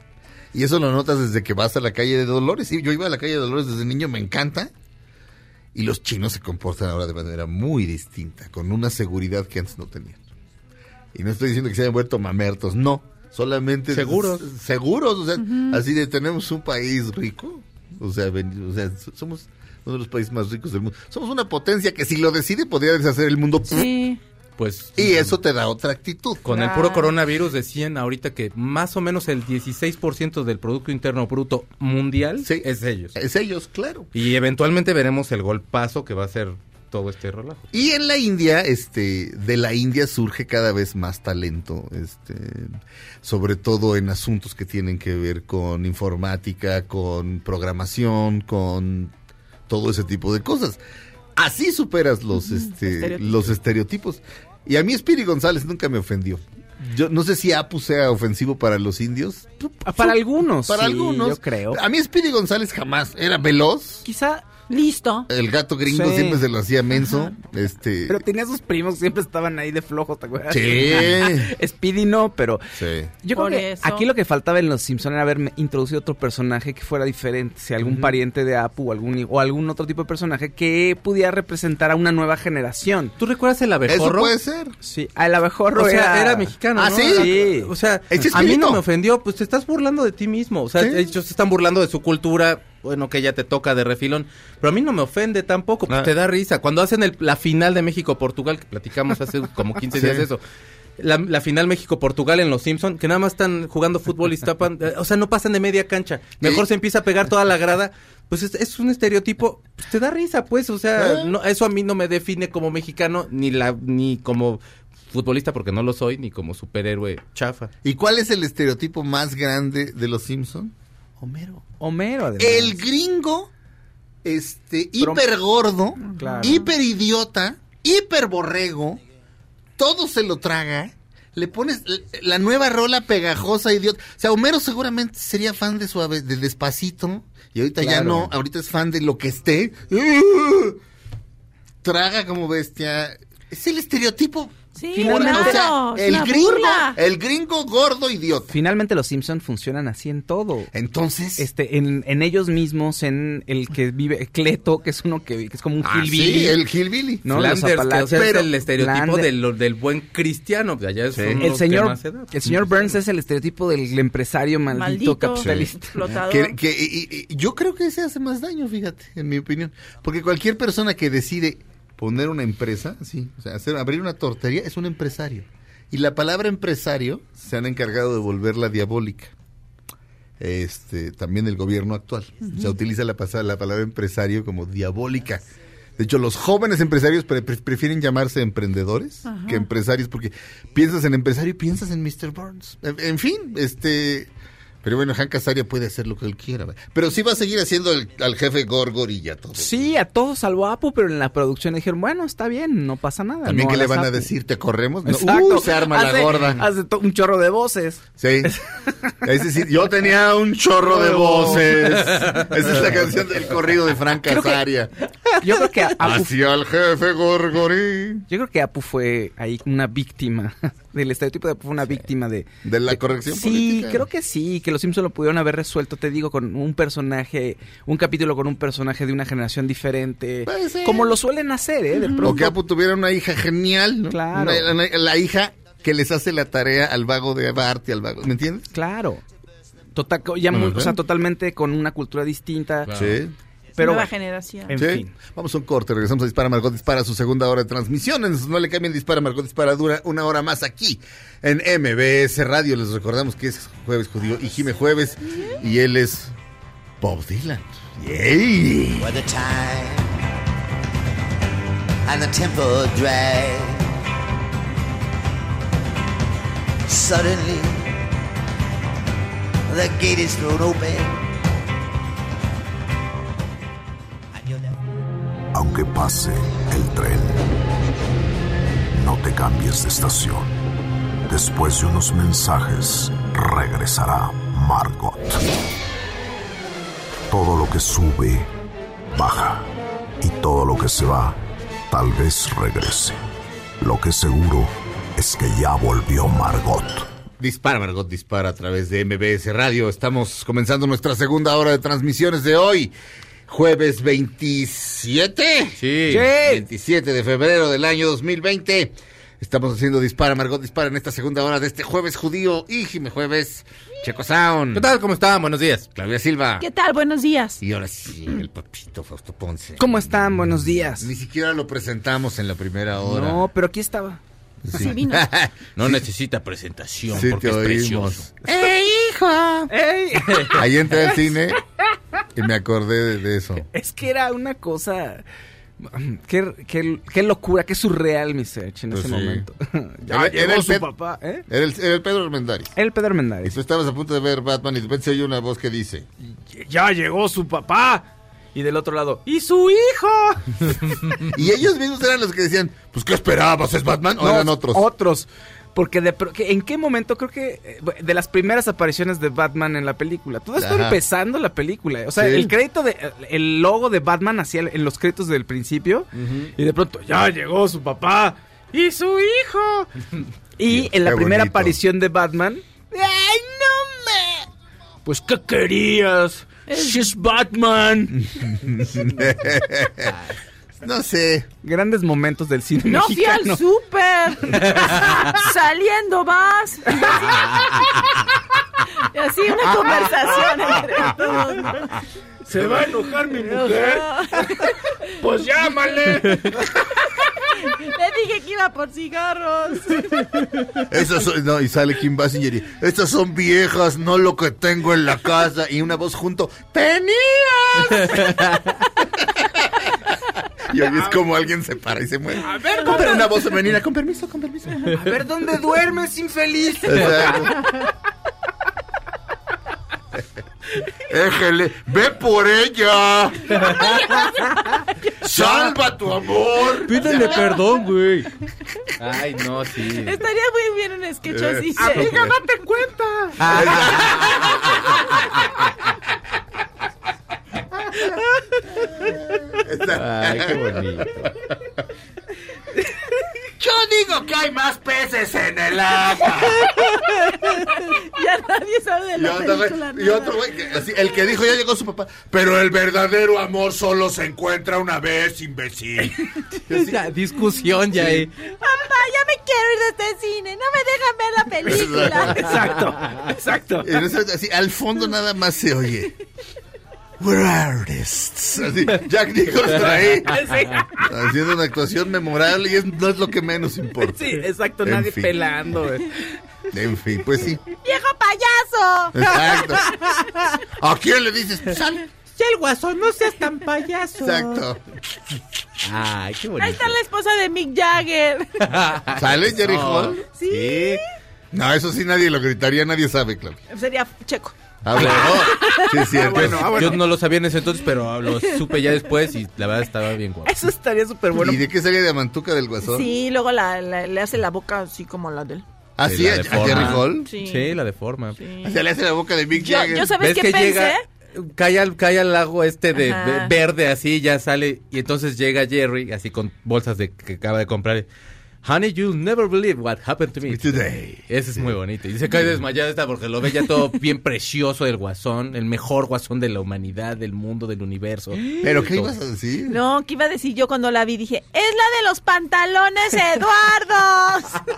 Y eso lo notas desde que vas a la calle de Dolores. Sí, yo iba a la calle de Dolores desde niño, me encanta. Y los chinos se comportan ahora de manera muy distinta, con una seguridad que antes no tenían. Y no estoy diciendo que se hayan vuelto mamertos, no. solamente Seguros. seguros, o sea, así de tenemos un país rico, o sea, ven- o sea, so- somos uno de los países más ricos del mundo. Somos una potencia que si lo decide podría deshacer el mundo. Sí. Pues Y eso te da otra actitud. Con el puro coronavirus decían ahorita que más o menos el 16% del Producto Interno Bruto mundial Sí. es ellos. Es ellos, claro. Y eventualmente veremos el golpazo que va a ser todo este relajo. Y en la India, este, de la India surge cada vez más talento, este, sobre todo en asuntos que tienen que ver con informática, con programación, con todo ese tipo de cosas. Así superas los, este, Estereotipos. los estereotipos. Y a mí Spiri González nunca me ofendió. Yo no sé si Apu sea ofensivo para los indios. Para algunos, Para sí, algunos. yo creo. A mí Spiri González jamás. Era veloz. Quizá, Listo. El gato gringo Sí. siempre se lo hacía menso. Este. pero tenía sus primos que siempre estaban ahí de flojos, ¿te acuerdas? Sí. (laughs) Speedy no, pero Sí. yo Por creo que eso. aquí lo que faltaba en Los Simpson era haberme introducido otro personaje que fuera diferente, si algún pariente de Apu o algún o algún otro tipo de personaje que pudiera representar a una nueva generación. ¿Tú recuerdas el Eso abejorro? puede ser. Sí, a el abejorro O sea, era, era mexicano, Ah, ¿no? ¿sí? Sí. O sea, a mí no me ofendió, pues te estás burlando de ti mismo. O sea, Sí. ellos se están burlando de su cultura, bueno, que ya te toca de refilón. Pero a mí no me ofende tampoco, pues Ah. te da risa. Cuando hacen el- la final de México-Portugal, que platicamos hace (laughs) como 15 Sí. días eso. La, la final México-Portugal en Los Simpson, que nada más están jugando fútbol y (laughs) tapan, eh, o sea, no pasan de media cancha. Mejor Sí. se empieza a pegar toda la grada. Pues es, es un estereotipo, pues te da risa, pues, o sea, ¿Eh? no, eso a mí no me define como mexicano, ni la, ni como futbolista, porque no lo soy, ni como superhéroe chafa. ¿Y cuál es el estereotipo más grande de los Simpson? Homero. Homero además. El gringo, este, Prom- hiper gordo, Claro. hiper idiota, hiper borrego, todo se lo traga. Le pones la nueva rola pegajosa, idiota. O sea, Homero seguramente sería fan de suave, de despacito. Y ahorita ya no, ahorita es fan de lo que esté. (laughs) Traga como bestia. Es el estereotipo. Sí, Finalmente- claro, o es sea, el gringo, burla. el gringo gordo idiota. Finalmente los Simpson funcionan así en todo. Entonces, Este, en, en ellos mismos, en el que vive, Cleto, que es uno que, que es como un ah, hillbilly. sí, el hillbilly. ¿no? Los Flanders, que, o sea, Apalaches. es Pero el estereotipo Flanders- del, del buen cristiano, El señor, se el señor Burns es el estereotipo del empresario maldito, Maldito, capitalista. Que, que- y- y- y yo creo que ese hace más daño, fíjate, en mi opinión. Porque cualquier persona que decide poner una empresa, sí, o sea, hacer, abrir una tortería, es un empresario. Y la palabra empresario se han encargado de volverla diabólica. Este, también el gobierno actual. Se utiliza la, la palabra empresario como diabólica. De hecho, los jóvenes empresarios pre- pre- prefieren llamarse emprendedores que empresarios porque piensas en empresario y piensas en Mr. Burns. En, en fin, este... Pero bueno, Hank Azaria puede hacer lo que él quiera. Pero sí va a seguir haciendo el- al jefe Gorgor y ya todo. Sí, a todos salvo a Apu, pero en la producción dijeron, bueno, está bien, no pasa nada. También no que le van a Apu. decir, ¿te corremos? No, Exacto. uh, se arma la Hace- gorda. Hace un chorro de voces. Sí. Es decir, yo tenía un chorro de voces. Esa es la canción del corrido de Frank Azaria. Yo creo que Apu, Hacia el jefe Gorgorí. yo creo que Apu fue ahí una víctima del estereotipo de fue una víctima de De la corrección Sí, política. creo que sí, que los Simpsons lo pudieron haber resuelto, te digo, con un personaje, un capítulo con un personaje de una generación diferente, Puede ser. como lo suelen hacer, ¿eh? De O pronto. que Apu tuviera una hija genial, ¿no? Claro. Una- una- la hija que les hace la tarea al vago de Bart y al vago, ¿me entiendes? Claro. Total, ya muy- o sea, totalmente con una cultura distinta. Sí. Pero Nueva bueno, generación. en Sí. fin. Vamos a un corte, regresamos a Dispara Margot Dispara, su segunda hora de transmisión. No le cambien Dispara Margot Dispara, dura una hora más aquí en MBS Radio. Les recordamos que es Jueves Judío y Jime Jueves y él es Bob Dylan. ¡Yay! The time and the tempo drag. Suddenly, the gate is thrown open. Aunque pase el tren, no te cambies de estación. Después de unos mensajes, regresará Margot. Todo lo que sube, baja. Y todo lo que se va, tal vez regrese. Lo que seguro es que ya volvió Margot. Dispara Margot Dispara a través de MBS Radio. Estamos comenzando nuestra segunda hora de transmisiones de hoy. Jueves 27. Sí. 27 de febrero del año 2020. Estamos haciendo Dispara, Margot Dispara en esta segunda hora de este jueves judío y Jime Jueves. Checo Sound. ¿Qué tal? ¿Cómo están? Buenos días. Claudia Silva. ¿Qué tal? Buenos días. Y ahora sí, el papito Fausto Ponce. ¿Cómo están? Buenos días. Ni siquiera lo presentamos en la primera hora. No, pero aquí estaba. Sí vino. (laughs) No necesita presentación Sí, porque te es oímos. precioso. ¡Ey, hijo! ¡Ey! (laughs) Ahí entré al cine y me acordé de, de eso. Es que era una cosa... Qué, qué- qué locura, qué surreal, mi Sech, en Pues ese sí. momento. (laughs) Era- era llegó el su papá, ¿eh? Era el, era el Pedro Armendáriz. El Pedro Y Mendáriz. tú estabas a punto de ver Batman y de repente se oye una voz que dice... Ya llegó su papá. Y del otro lado, ¡y su hijo! (laughs) Y ellos mismos eran los que decían, pues ¿qué esperabas? ¿Es Batman? ¿O No, eran otros? Otros. Porque de, en qué momento creo que eh, de las primeras apariciones de Batman en la película. Todo esto Ajá. empezando la película. O sea, Sí. el crédito de el logo de Batman hacía en los créditos del principio y de pronto ya llegó su papá y su hijo. (laughs) y Dios, en la primera bonito. aparición de Batman, ¡ay no me! Pues qué querías? She's Batman. (laughs) no sé. Grandes momentos del cine No fui mexicano. al súper. (laughs) Saliendo vas. Y así una conversación entre (laughs) todos. ¿Se va a enojar mi mujer? Pues llámale. Dije que iba por cigarros. Esas son- no, y sale Kim Basinger y, estas son viejas, no lo que tengo en la casa. Y una voz junto, ¡Tenías! y hoy es como alguien se para y se mueve. A ver, Pero una voz femenina, con permiso, con permiso. A ver dónde duermes, infeliz. Exacto. Éjele, ve por ella. Salva tu amor. Pídele perdón, güey. Ay, no, sí. Estaría muy bien un sketch así. Amiga, date cuenta. (laughs) Ay, qué bonito. Yo digo que hay más peces en el agua. (laughs) Ya nadie sabe de Y la otro película. y otro güey, el que dijo ya llegó su papá. Pero el verdadero amor solo se encuentra una vez, imbécil. (laughs) Ya, discusión ya ahí. Papá, ya me quiero ir de este cine. No me dejan ver la película. (laughs) Exacto, exacto. Al fondo nada más se oye. We're artists. Así, Jack Nicholson ahí. Haciendo una actuación memorable y es, no es lo que menos importa. Sí, exacto, En nadie fin. pelando. En fin, pues sí. ¡Viejo payaso! Exacto. ¿A quién le dices? Sal. Ya el guasón, no seas tan payaso. Exacto. Ay, qué bonito. Ahí está la esposa de Mick Jagger. (laughs) ¿Sale Jerry No. Hall? Sí. No, eso sí nadie lo gritaría, nadie sabe, claro. Sería checo. Ah, bueno. Sí, es cierto. bueno, ah, bueno. Yo no lo sabía en ese entonces, pero lo supe ya después y la verdad estaba bien guapo. Eso estaría súper bueno. ¿Y de qué serie de Mantuca del Guasón? Sí, luego la, la- le hace la boca así como la de él. ¿Ah, Sí, sí? ¿A. Jerry Hall? Sí. Sí, la de forma. O sea, le hace la boca de Mick Yo, Jagger. yo ¿sabes ¿Ves qué que pensé? llega, cae al, cae al lago este de verde así, ya sale, y entonces llega Jerry, así con bolsas de que acaba de comprar. Honey, you'll never believe what happened to me Today. Ese es muy bonito. Y se cae desmayada esta porque lo ve ya todo bien precioso el guasón, el mejor guasón de la humanidad, del mundo, del universo. ¿Pero qué Todo. ibas a decir? No, ¿qué iba a decir yo cuando la vi? Dije, es la de los pantalones Eduardo. (laughs)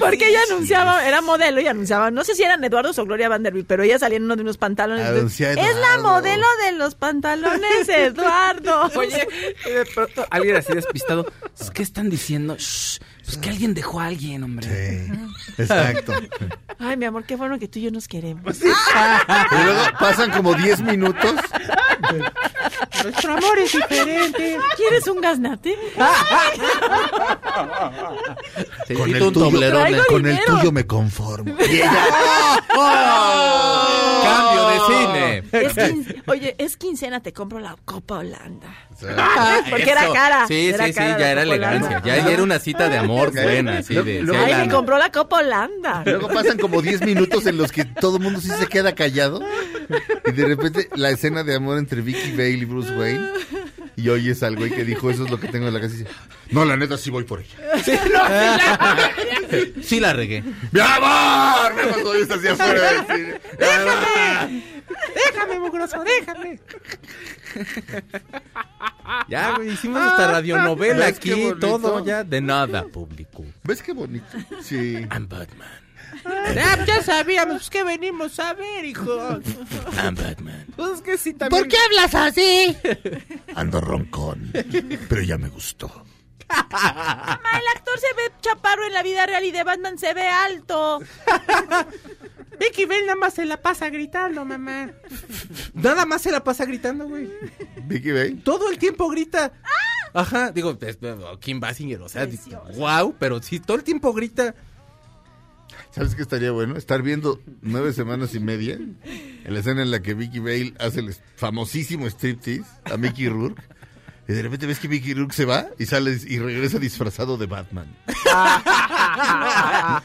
Porque ella anunciaba, era modelo y anunciaba, no sé si eran Eduardo o Gloria Vanderbilt, pero ella salía en uno de unos pantalones. Anuncia es la Eduardo. modelo de los pantalones Eduardo. Oye, de pronto alguien así despistado. ¿Qué están diciendo? Shh, pues que alguien dejó a alguien, hombre. Sí, exacto. Ay, mi amor, qué bueno que tú y yo nos queremos. Y luego pasan como 10 minutos. Nuestro amor es diferente. ¿Quieres un gaznate? Te Con el tuyo, con el tuyo me conformo. Y ella, Cambio de cine. Es (laughs) Oye, es quincena, te compro la Copa Holanda. (laughs) Porque era cara, Sí, era sí, sí, cara ya era Copa elegancia. Holanda. Ya, ya era una cita de amor buena, así de. Luego- sí, Ay, me compró la Copa Holanda. Luego pasan como 10 minutos en los que todo el mundo sí se queda callado. Y de repente la escena de amor entre Vicky Bale y Bruce Wayne. Y oyes al güey que dijo, eso es lo que tengo en la casa. Y dice, no, la neta sí voy por ella. (laughs) Sí la regué. ¡Mi amor! Me pasó esto así afuera del cine. ¡Mi amor! Déjame, mugroso, déjame. Ya, güey, hicimos esta radionovela ¿Ves qué aquí, todo ya de nada público. ¿Ves qué bonito? Sí. I'm Batman. Ah, ya sabíamos que venimos a ver, hijo. I'm Batman. Pues es que sí también. hablas así? Ando roncón, pero ya me gustó. Mamá, el actor se ve chaparro en la vida real y de Batman se ve alto. Vicky Bell nada más se la pasa gritando, mamá. Nada más se la pasa gritando, güey. Vicky Bay. Todo el tiempo grita. Ajá, digo, es- Kim Basinger, o sea, wow, pero sí, todo el tiempo grita. ¿Sabes qué estaría bueno? Estar viendo nueve semanas y media en la escena en la que Vicky Bale hace el famosísimo striptease a Mickey Rourke. Y de repente ves que Mickey Rourke se va y sale y regresa disfrazado de Batman.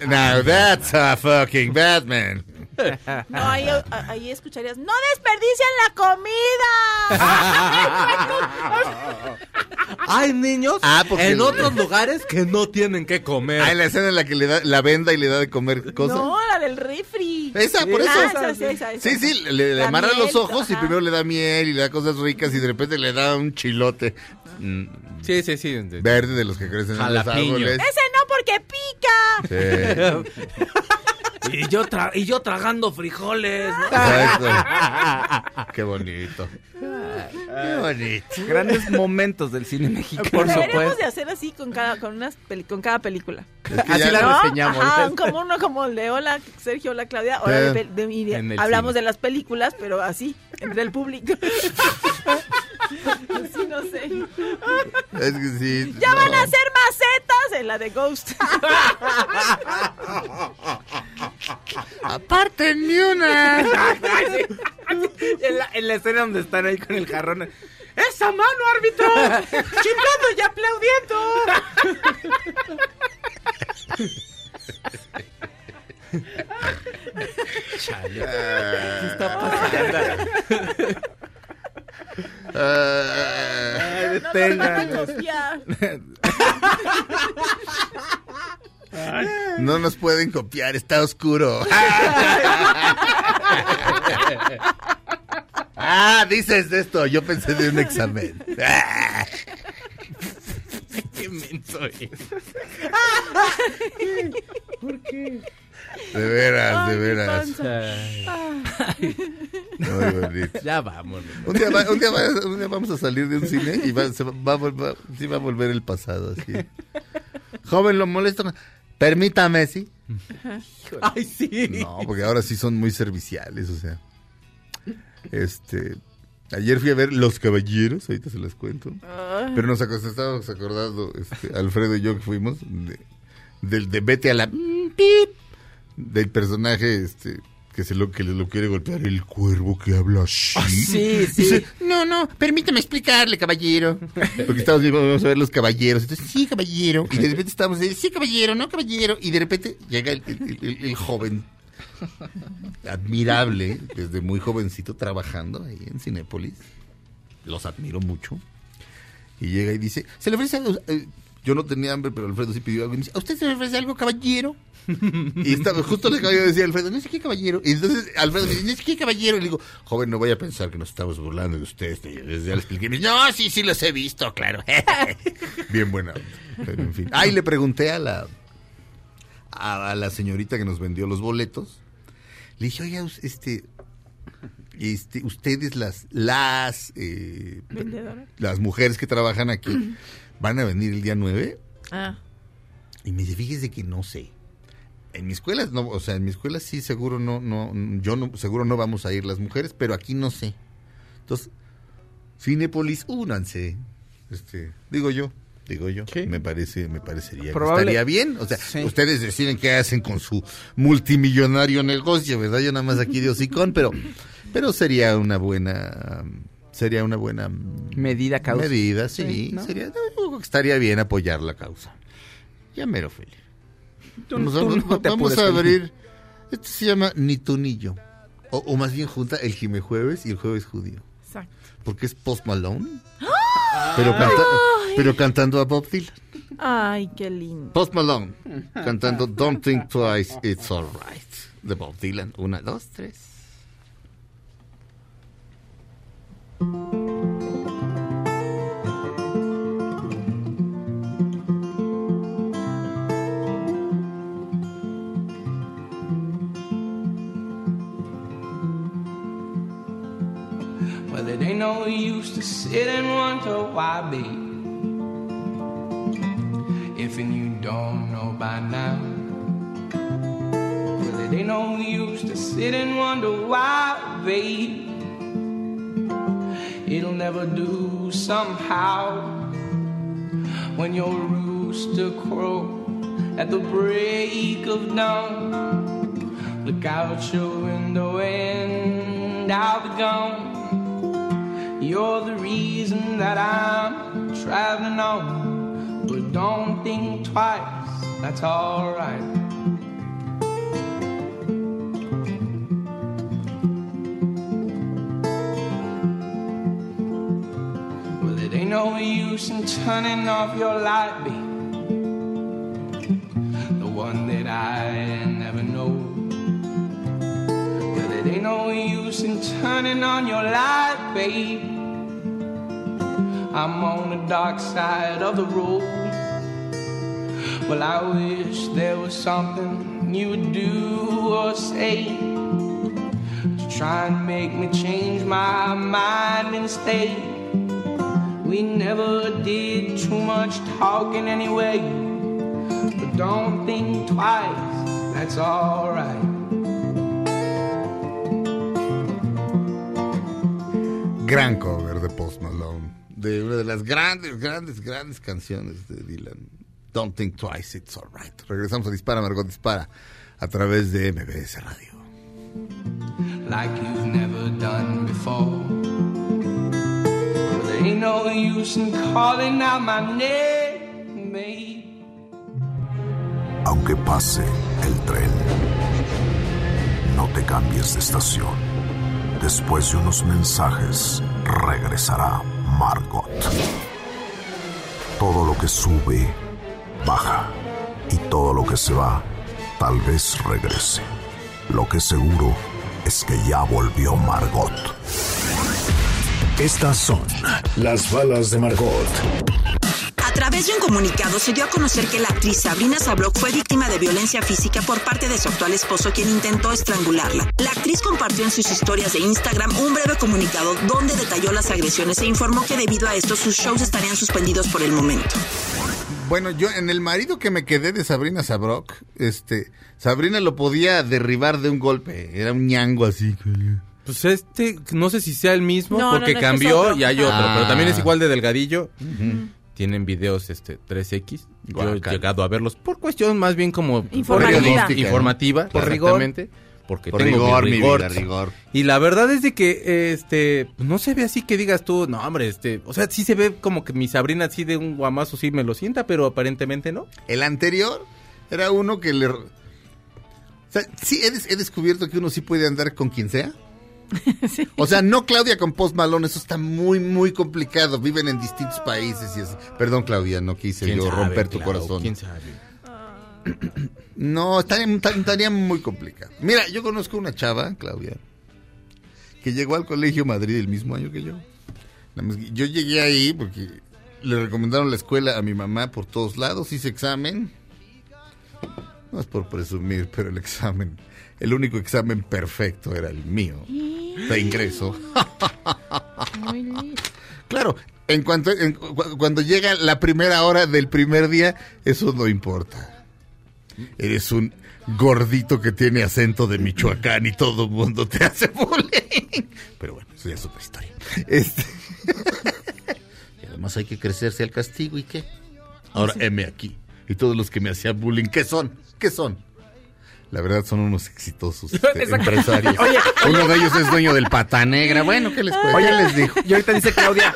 Now that's a fucking Batman. No, ahí, ahí escucharías, ¡no desperdician la comida! (laughs) Hay niños Ah, porque- en otros lugares que no tienen que comer. Ah, en la escena en la que le da la venda y le da de comer cosas. No, la del refri. Esa, por eso. Ah, esa, sí, esa, esa. Sí, sí, le, amarra miel, los ojos y primero le da miel y le da cosas ricas y de repente le da un chilote mm, Sí, sí, sí. verde de los que crecen en los árboles. Ese no porque pica. Sí. (laughs) Y yo, tra- y yo tragando frijoles. ¿no? Exacto. Qué bonito. Qué bonito. Grandes momentos del cine mexicano. Por Deberíamos supuesto. de hacer así con cada, con unas con cada película. Es que Así la ¿No? reseñamos. Ajá, como uno como el de hola Sergio, hola Claudia. Ahora Sí. de de- de- hablamos cine. de las películas, pero así, entre el público. (laughs) así no sé. Es que sí. Ya no. van a hacer macetas en la de Ghost. (laughs) Aparte ni una. en, la, en la escena donde están ahí con el jarrón. ¡Esa mano, árbitro! ¡Chiflando y aplaudiendo! ¿Qué está pasando? Ah, No nos van no nos pueden copiar, está oscuro. Ah, dices de esto. Yo pensé de un examen. Qué menso es. De veras, de Ay, veras. Muy bonito. Ya vámonos. Un día, va- un, día va- un día vamos a salir de un cine y va, se va, sí va a volver el pasado. Así. Joven, lo molesto. Permítame, sí. Ay, sí. No, porque ahora sí son muy serviciales, o sea. Este. Ayer fui a ver Los Caballeros, ahorita se las cuento. Pero nos acos- estábamos acordando, este, Alfredo y yo que fuimos, de, del de Vete a la. mm, Del personaje este, que se lo que le lo quiere golpear el cuervo que habla así. Sí, sí. Dice, no, no, permítame explicarle, caballero. Porque estábamos vamos a ver los caballeros. Entonces, sí, caballero. Y de repente estábamos de, sí, caballero, no, caballero. Y de repente llega el, el- el- el joven, admirable, desde muy jovencito, trabajando ahí en Cinépolis. Los admiro mucho. Y llega y dice, ¿se le ofrece algo? Eh, yo no tenía hambre, pero Alfredo sí pidió algo. Y me dice, ¿a usted se le ofrece algo, caballero? Y estaba, justo le acabo de decir a Alfredo, no sé qué caballero. Y entonces Alfredo me dice, no sé qué caballero. Y le digo, joven, no vaya a pensar que nos estamos burlando de usted. Y desde ya le expliqué. No, sí, sí los he visto, claro. (laughs) Bien buena. Pero en fin. Ah, y le pregunté a la, a, a la señorita que nos vendió los boletos. Le dije, oiga, us- este, este, ustedes las, las, eh, las mujeres que trabajan aquí, (clears throat) ¿van a venir el día 9? Ah. Y me dice, fíjese que no sé. En mi escuela, no, o sea, en mi escuela sí seguro no, no, yo no, seguro no vamos a ir las mujeres, pero aquí no sé. Entonces, Cinepolis, únanse. Este, digo yo, digo yo. Sí. Me parece, me parecería Probable- que estaría bien. O sea, Sí. ustedes deciden qué hacen con su multimillonario negocio, ¿verdad? Yo nada más aquí de hocicón, pero, pero sería una buena, sería una buena Medida causa. medida, sí, Sí, ¿no? sería, estaría bien apoyar la causa. Ya mero. (laughs) Tú- Vamos, a- tú no te vamos apures, a Feli. abrir. Esto se llama Ni tú ni yo. O, o más bien junta el Jime Jueves y el Jueves Judío. Exacto. Porque es Post Malone. Pero, canta- pero cantando a Bob Dylan. Ay, qué lindo. Post Malone. Cantando Don't Think Twice, It's Alright. De Bob Dylan. Una, dos, tres. No use to sit and wonder why, babe. If and you don't know by now. Well, it ain't no use to sit and wonder why, babe. It'll never do somehow when your rooster crow at the break of dawn. Look out your window and I'll be gone. You're the reason that I'm traveling on, but don't think twice. That's alright. Well, it ain't no use in turning off your light, babe. The one that I never know. Well, it ain't no use in turning on your light, babe. I'm on the dark side of the road. Well, I wish there was something you would do or say to try and make me change my mind and stay. We never did too much talking anyway. But don't think twice, that's alright. Gran cover de una de las grandes, grandes, grandes canciones de Dylan. Don't think twice, it's alright. Regresamos a Dispara, Margot Dispara. A través de MBS Radio. like you've never done before. Well, ain't no use in calling out my name, babe. Aunque pase el tren, no te cambies de estación. Después de unos mensajes, regresará Margot. Todo lo que sube, baja. Y todo lo que se va, tal vez regrese. Lo que seguro es que ya volvió Margot. Estas son las balas de Margot. A través de un comunicado se dio a conocer que la actriz Sabrina Sabrok fue víctima de violencia física por parte de su actual esposo quien intentó estrangularla. La actriz compartió en sus historias de Instagram un breve comunicado donde detalló las agresiones e informó que debido a esto sus shows estarían suspendidos por el momento. Bueno, yo en el marido que me quedé de Sabrina Sabrok, este, Sabrina lo podía derribar de un golpe. Era un ñango así. Pues este, no sé si sea el mismo, No, porque no, este es cambió y hay otro, Ah. pero también es igual de delgadillo. Tienen videos este 3X. Yo he llegado a verlos por cuestión más bien como Informativa. informativa, Por rigor. Porque Por tengo rigor, mi mi rigor. vida, rigor. Y la verdad es de que este no se ve así que digas tú, no, hombre, este, o sea, sí se ve como que mi Sabrina así de un guamazo sí me lo sienta, pero aparentemente no. El anterior era uno que le... O sea, sí, he descubierto que uno sí puede andar con quien sea. (laughs) O sea, no Claudia con Post Malone, eso está muy, muy complicado. Viven en distintos países y así. Perdón, Claudia, no quise ¿Quién yo sabe, romper tu Clau? corazón. ¿Quién sabe? (clears throat) No, estaría, estaría muy complicado. Mira, yo conozco una chava, Claudia, que llegó al Colegio Madrid el mismo año que yo. Yo llegué ahí porque le recomendaron la escuela a mi mamá por todos lados, hice examen. No es por presumir, pero el examen, el único examen perfecto era el mío, de ingreso. Claro, en cuanto en cuando llega la primera hora del primer día, eso no importa. Eres un gordito que tiene acento de Michoacán y todo el mundo te hace bullying. Pero bueno, eso ya es otra historia. Este... (laughs) y además hay que crecerse al castigo y qué. Ahora M aquí. Y todos los que me hacían bullying, ¿qué son? ¿Qué son? La verdad son unos exitosos (laughs) este, empresarios. Oye, Uno de ellos es dueño del Pata Negra. Bueno, ¿qué les puedo? Oye, ¿Qué les dijo? Y ahorita dice Claudia,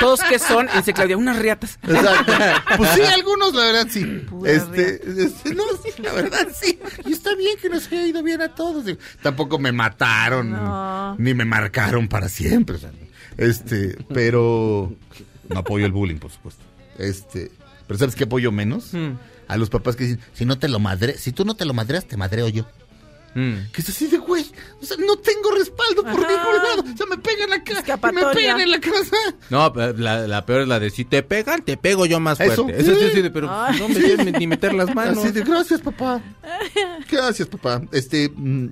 ¿todos qué son? Y dice Claudia, unas riatas. Exacto. Pues sí, algunos, la verdad, sí. Pura Este, este, no, sí, la verdad, sí. Y está bien que nos haya ido bien a todos. Digo, Tampoco me mataron, No. ni me marcaron para siempre. este, pero no apoyo el bullying, por supuesto. Este, pero ¿sabes qué apoyo menos? Mm. A los papás que dicen, si no te lo madre, si tú no te lo madreas, te madreo yo. Mm. Que es así de güey. O sea, no tengo respaldo por Ajá. ningún lado. O sea, me pegan acá. y Me pegan en la casa. No, pero la, la peor es la de si te pegan, te pego yo más Eso. fuerte. Eso, sí, Sí. sí, de, pero Ay. no me quieren ni meter las manos. Así de, gracias, papá. (laughs) Gracias, papá. Este, mm,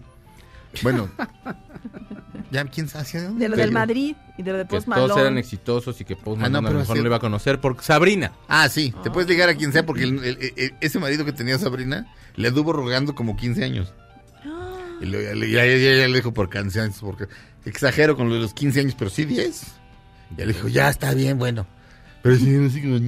bueno, (laughs) ya quién sabe hacia dónde. De lo Que- del Madrid y de lo de Que Post todos eran exitosos y que Post Ah, no, Malone a pero lo mejor así- no le iba a conocer por Sabrina. Ah, sí, te puedes ligar a quien sea porque el- el- el- ese marido que tenía Sabrina le anduvo rogando como 15 años. Y luego ya, le- ya- ya- ya- ya le dijo por canciones, porque exagero con lo de los 15 años, pero sí 10. Ya le dijo, ya está bien, bueno. Pero sí, así como,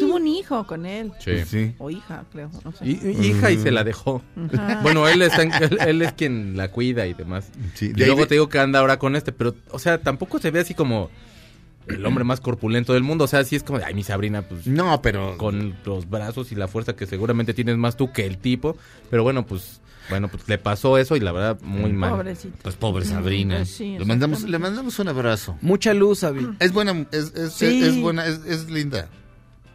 Tuvo un hijo con él. Sí. Pues sí. O hija, creo. No sé. Y, y- hija y se la dejó. Ajá. Bueno, él, está en- él, él es quien la cuida y demás. Sí, y de ahí luego te digo que anda ahora con este, pero, o sea, tampoco se ve así como el hombre más corpulento del mundo. O sea, sí es como, de, ay, mi Sabrina, pues No, pero con los brazos y la fuerza que seguramente tienes más tú que el tipo. Pero bueno, pues, bueno, pues le pasó eso y la verdad, muy mal. Pobrecito. pues pobre Sabrina. Pues sí, le mandamos le mandamos un abrazo. Mucha luz, Avi. Es buena, es, es, Sí. es, es buena, es, es linda.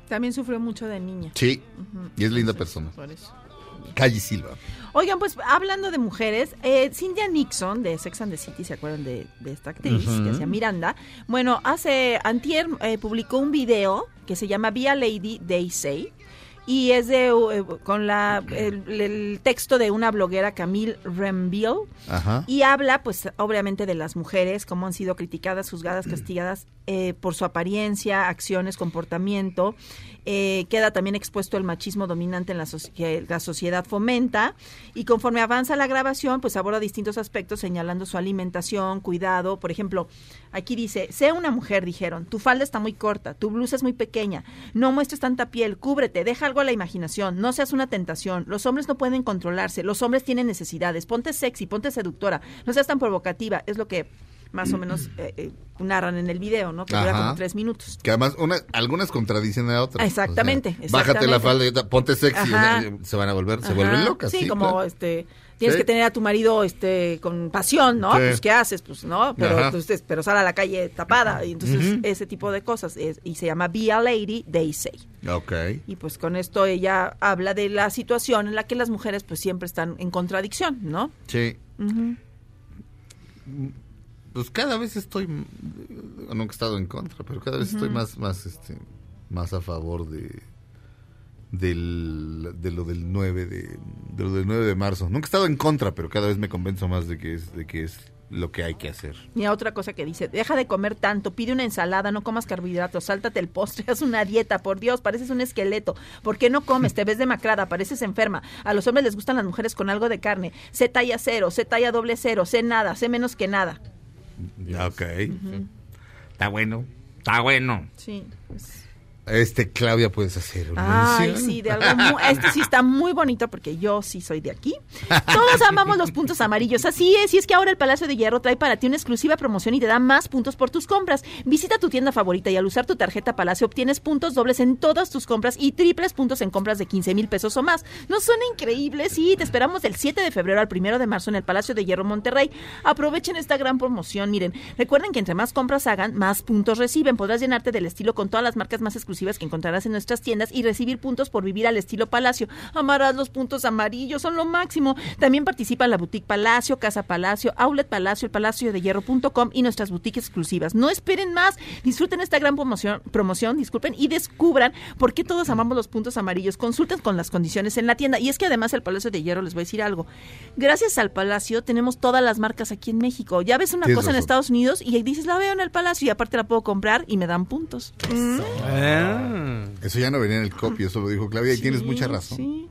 También sufrió mucho de niña. Sí. Ujú. Y es linda persona. por eso. Calle Silva. Oigan, pues hablando de mujeres, eh, Cynthia Nixon de Sex and the City, ¿se acuerdan de, de esta actriz Ujú. que hacía Miranda? Bueno, hace, antier eh, publicó un video que se llama Be a Lady, They Say, y es de, eh, con la, el, el texto de una bloguera, Camille Remville, Ajá. y habla, pues, obviamente de las mujeres, cómo han sido criticadas, juzgadas, castigadas eh, por su apariencia, acciones, comportamiento. Eh, queda también expuesto el machismo dominante en la soci- que la sociedad fomenta. Y conforme avanza la grabación, pues aborda distintos aspectos, señalando su alimentación, cuidado. Por ejemplo, aquí dice, sea una mujer, dijeron, tu falda está muy corta, tu blusa es muy pequeña, no muestres tanta piel, cúbrete, deja algo a la imaginación, no seas una tentación, los hombres no pueden controlarse, los hombres tienen necesidades, ponte sexy, ponte seductora, no seas tan provocativa, es lo que más o menos eh, eh, narran en el video, ¿no? Que dura como tres minutos. Que además una, algunas contradicen a otras. Exactamente, O sea, Bájate la falda, y ponte sexy. O sea, Se van a volver, se vuelven locas. Sí, Sí, como claro. este tienes Sí. que tener a tu marido este con pasión, ¿no? Sí. Pues qué haces, pues, ¿no? Pero Ajá. entonces, pero sale a la calle tapada y entonces ese tipo de cosas es- y se llama Be a Lady, They Say. Ok. Y pues con esto ella habla de la situación en la que las mujeres pues siempre están en contradicción, ¿no? Sí. Pues cada vez estoy, nunca he estado en contra, pero cada vez estoy más, más, este, más a favor de, del, de lo del 9 de, de lo del 9 de marzo. Nunca he estado en contra, pero cada vez me convenzo más de que es, de que es lo que hay que hacer. Y otra cosa que dice, deja de comer tanto, pide una ensalada, no comas carbohidratos, sáltate el postre, (laughs) haz una dieta, por Dios, pareces un esqueleto. ¿Por qué no comes? Te ves demacrada, pareces enferma. A los hombres les gustan las mujeres con algo de carne. Sé talla cero, sé talla doble cero, sé nada, sé menos que nada. Ok. Está bueno. Está bueno. Sí. pues. Este, Claudia, puedes hacer una Ay, mención? sí, de algo (laughs) muy, este sí está muy bonito porque yo sí soy de aquí. Todos amamos los puntos amarillos, así es, y es que ahora el Palacio de Hierro trae para ti una exclusiva promoción y te da más puntos por tus compras. Visita tu tienda favorita y al usar tu tarjeta Palacio obtienes puntos dobles en todas tus compras y triples puntos en compras de 15 mil pesos o más. ¿No suena increíble? Sí, te esperamos del 7 de febrero al 1 de marzo en el Palacio de Hierro Monterrey. Aprovechen esta gran promoción, miren, recuerden que entre más compras hagan, más puntos reciben. Podrás llenarte del estilo con todas las marcas más exclusivas que encontrarás en nuestras tiendas y recibir puntos por vivir al estilo Palacio. Amarás los puntos amarillos, son lo máximo. También participa la Boutique Palacio, Casa Palacio, Outlet Palacio, el Palacio de Hierro.com y nuestras boutiques exclusivas. No esperen más, disfruten esta gran promoción, promoción, disculpen, y descubran por qué todos amamos los puntos amarillos. Consulten con las condiciones en la tienda. Y es que además el Palacio de Hierro, les voy a decir algo. Gracias al Palacio tenemos todas las marcas aquí en México. Ya ves una cosa en. Estados Unidos y dices, la veo en el Palacio y aparte la puedo comprar y me dan puntos. Mm. Ah. Eso ya no venía en el copio, eso lo dijo Claudia y tienes mucha razón. sí.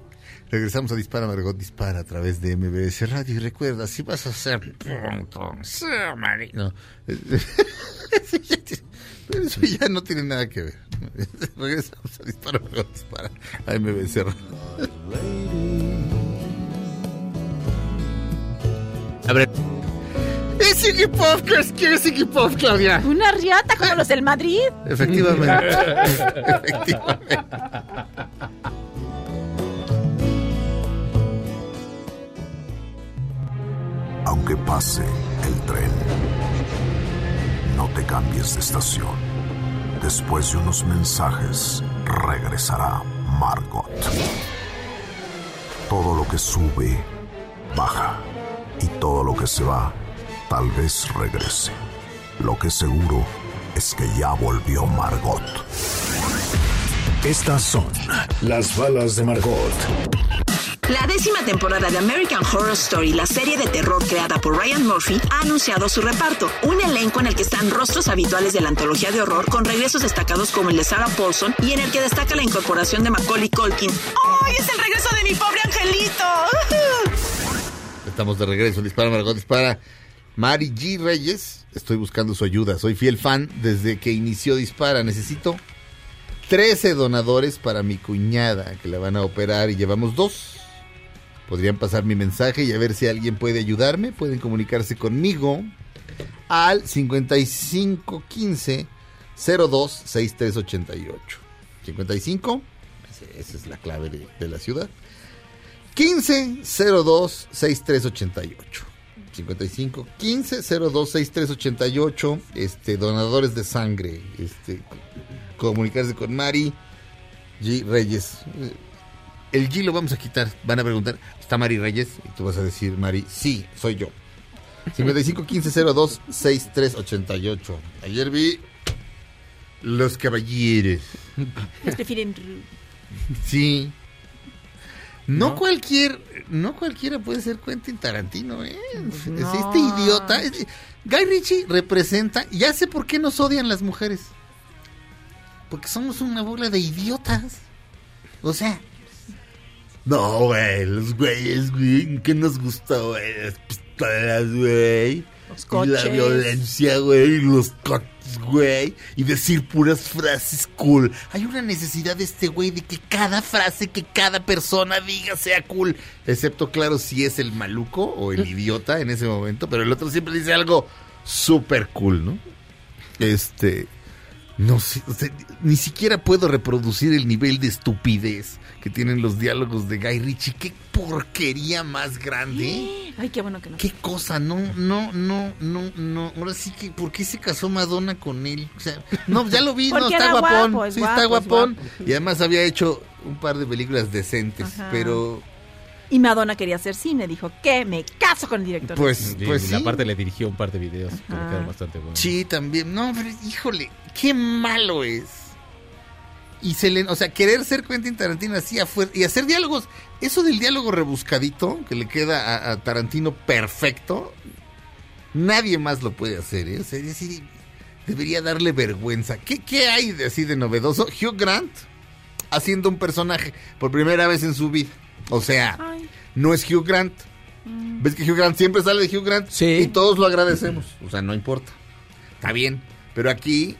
Regresamos a Dispara, Margot Dispara a través de MBS Radio. Y recuerda, si vas a hacer punto, sea marino. (laughs) Pero eso ya no tiene nada que ver. (laughs) Regresamos a Dispara, Margot Dispara a MBS Radio. A ver, ¿Es Iggy Pop? ¿Crees que es Iggy Pop, Claudia? Una riata como los del Madrid. Efectivamente. (laughs) Efectivamente. Aunque pase el tren, no te cambies de estación. Después de unos mensajes, regresará Margot. Todo lo que sube, baja. Y todo lo que se va, tal vez regrese. Lo que seguro es que ya volvió Margot. Estas son las balas de Margot. La décima temporada de American Horror Story, la serie de terror creada por Ryan Murphy, ha anunciado su reparto. Un elenco en el que están rostros habituales de la antología de horror con regresos destacados como el de Sarah Paulson y en el que destaca la incorporación de Macaulay Culkin. ¡Ay, es el regreso de mi pobre angelito! Estamos de regreso. Dispara, Margot, dispara. Mari G. Reyes. Estoy buscando su ayuda. Soy fiel fan desde que inició Dispara. Necesito 13 donadores para mi cuñada que la van a operar y llevamos dos. Podrían pasar mi mensaje y a ver si alguien puede ayudarme. Pueden comunicarse conmigo al 5515 02 6388. 55, ese- esa es la clave de, de la ciudad. 15 02 6388. 55 15 02 6388. Este, donadores de sangre. Este, comunicarse con Mari G. Reyes. El G lo vamos a quitar. Van a preguntar, ¿está Mari Reyes? Y tú vas a decir, Mari, sí, soy yo. 55 15 02 6388. Ayer vi Los Caballeros. Les prefieren... Sí. No, cualquier, no cualquiera puede ser Quentin Tarantino, ¿eh? Es No. Este idiota. es- Guy Ritchie representa, ya sé por qué nos odian las mujeres. Porque somos una bola de idiotas. O sea. No, güey, los güeyes, güey, ¿qué nos gusta, güey? Las pistolas, güey. Los Y la coches. violencia, güey, y los coches, güey. Y decir puras frases cool. Hay una necesidad de este güey de que cada frase que cada persona diga sea cool. Excepto, claro, si es el maluco o el idiota en ese momento. Pero el otro siempre dice algo súper cool, ¿no? Este. No sé, o sea, ni siquiera puedo reproducir el nivel de estupidez que tienen los diálogos de Guy Ritchie. Qué porquería más grande. (gasps) Ay, qué bueno que no. Qué cosa, no, no, no, no, no. Ahora sí que, ¿por qué se casó Madonna con él? O sea, no, ya lo vi, (laughs) no, está guapón. guapo, es sí, está es guapón. guapo. Y además había hecho un par de películas decentes, Ajá. pero Y Madonna quería hacer cine, dijo que me caso con el director. Pues, Sí, pues y la sí. parte le dirigió un par de videos que le Ajá. quedaron bastante buenos. Sí, también. No, pero híjole, qué malo es. Y se le, o sea, querer ser Quentin Tarantino así afuera y hacer diálogos, eso del diálogo rebuscadito que le queda a, a Tarantino perfecto, nadie más lo puede hacer, ¿eh? O sea, es decir, debería darle vergüenza. ¿Qué, qué hay de así de novedoso? Hugh Grant haciendo un personaje por primera vez en su vida. O sea, Ay, no es Hugh Grant. ¿Ves que Hugh Grant siempre sale de Hugh Grant? Sí. Y todos lo agradecemos. O sea, no importa. Está bien. Pero aquí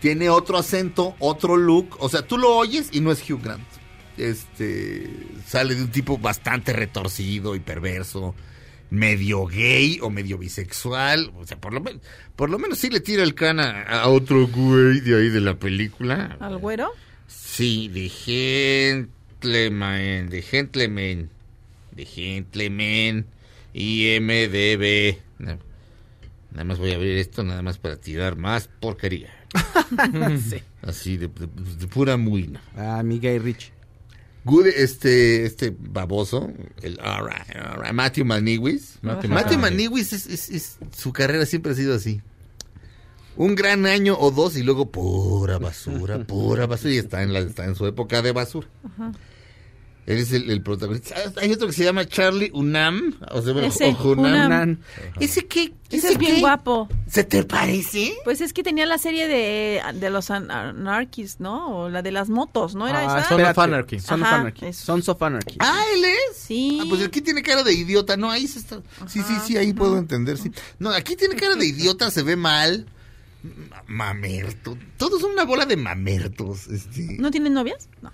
tiene otro acento, otro look. O sea, tú lo oyes y no es Hugh Grant. Este sale de un tipo bastante retorcido y perverso, medio gay o medio bisexual. O sea, por lo, men- por lo menos sí le tira el cana a otro güey de ahí de la película. ¿Al güero? Sí, de Gentleman, de Gentleman, de Gentleman, IMDB. Na- Nada más voy a abrir esto, nada más para tirar más porquería. (laughs) Sí. Así, de, de- de pura muina. Ah, mi Guy Rich. Good, este, este baboso, el Matthew Manewis. Matthew Matthew. Manewis es, es- es- su carrera siempre ha sido así. Un gran año o dos y luego pura basura, pura basura y está en la, está en su época de basura. Él es el, el protagonista. Ah, Hay otro que se llama Charlie Unam, o sea, bueno, Ese, o. Unam. ¿Ese qué? Ese es bien qué? guapo. ¿Se te parece? Pues es que tenía la serie de, de los an- anarquis, ¿no? O la de las motos, ¿no era Ah, esa? Son of. Anarchy. Son of Anarchy. Sons of Anarchy. Ah, él es. Sí. Ah, pues aquí tiene cara de idiota. No, ahí se está. Sí, sí, sí, ahí puedo entender. Sí. No, aquí tiene cara de (laughs) idiota, se ve mal. Ma- Mamerto. Todos son una bola de mamertos. Este, ¿No tienen novias? No.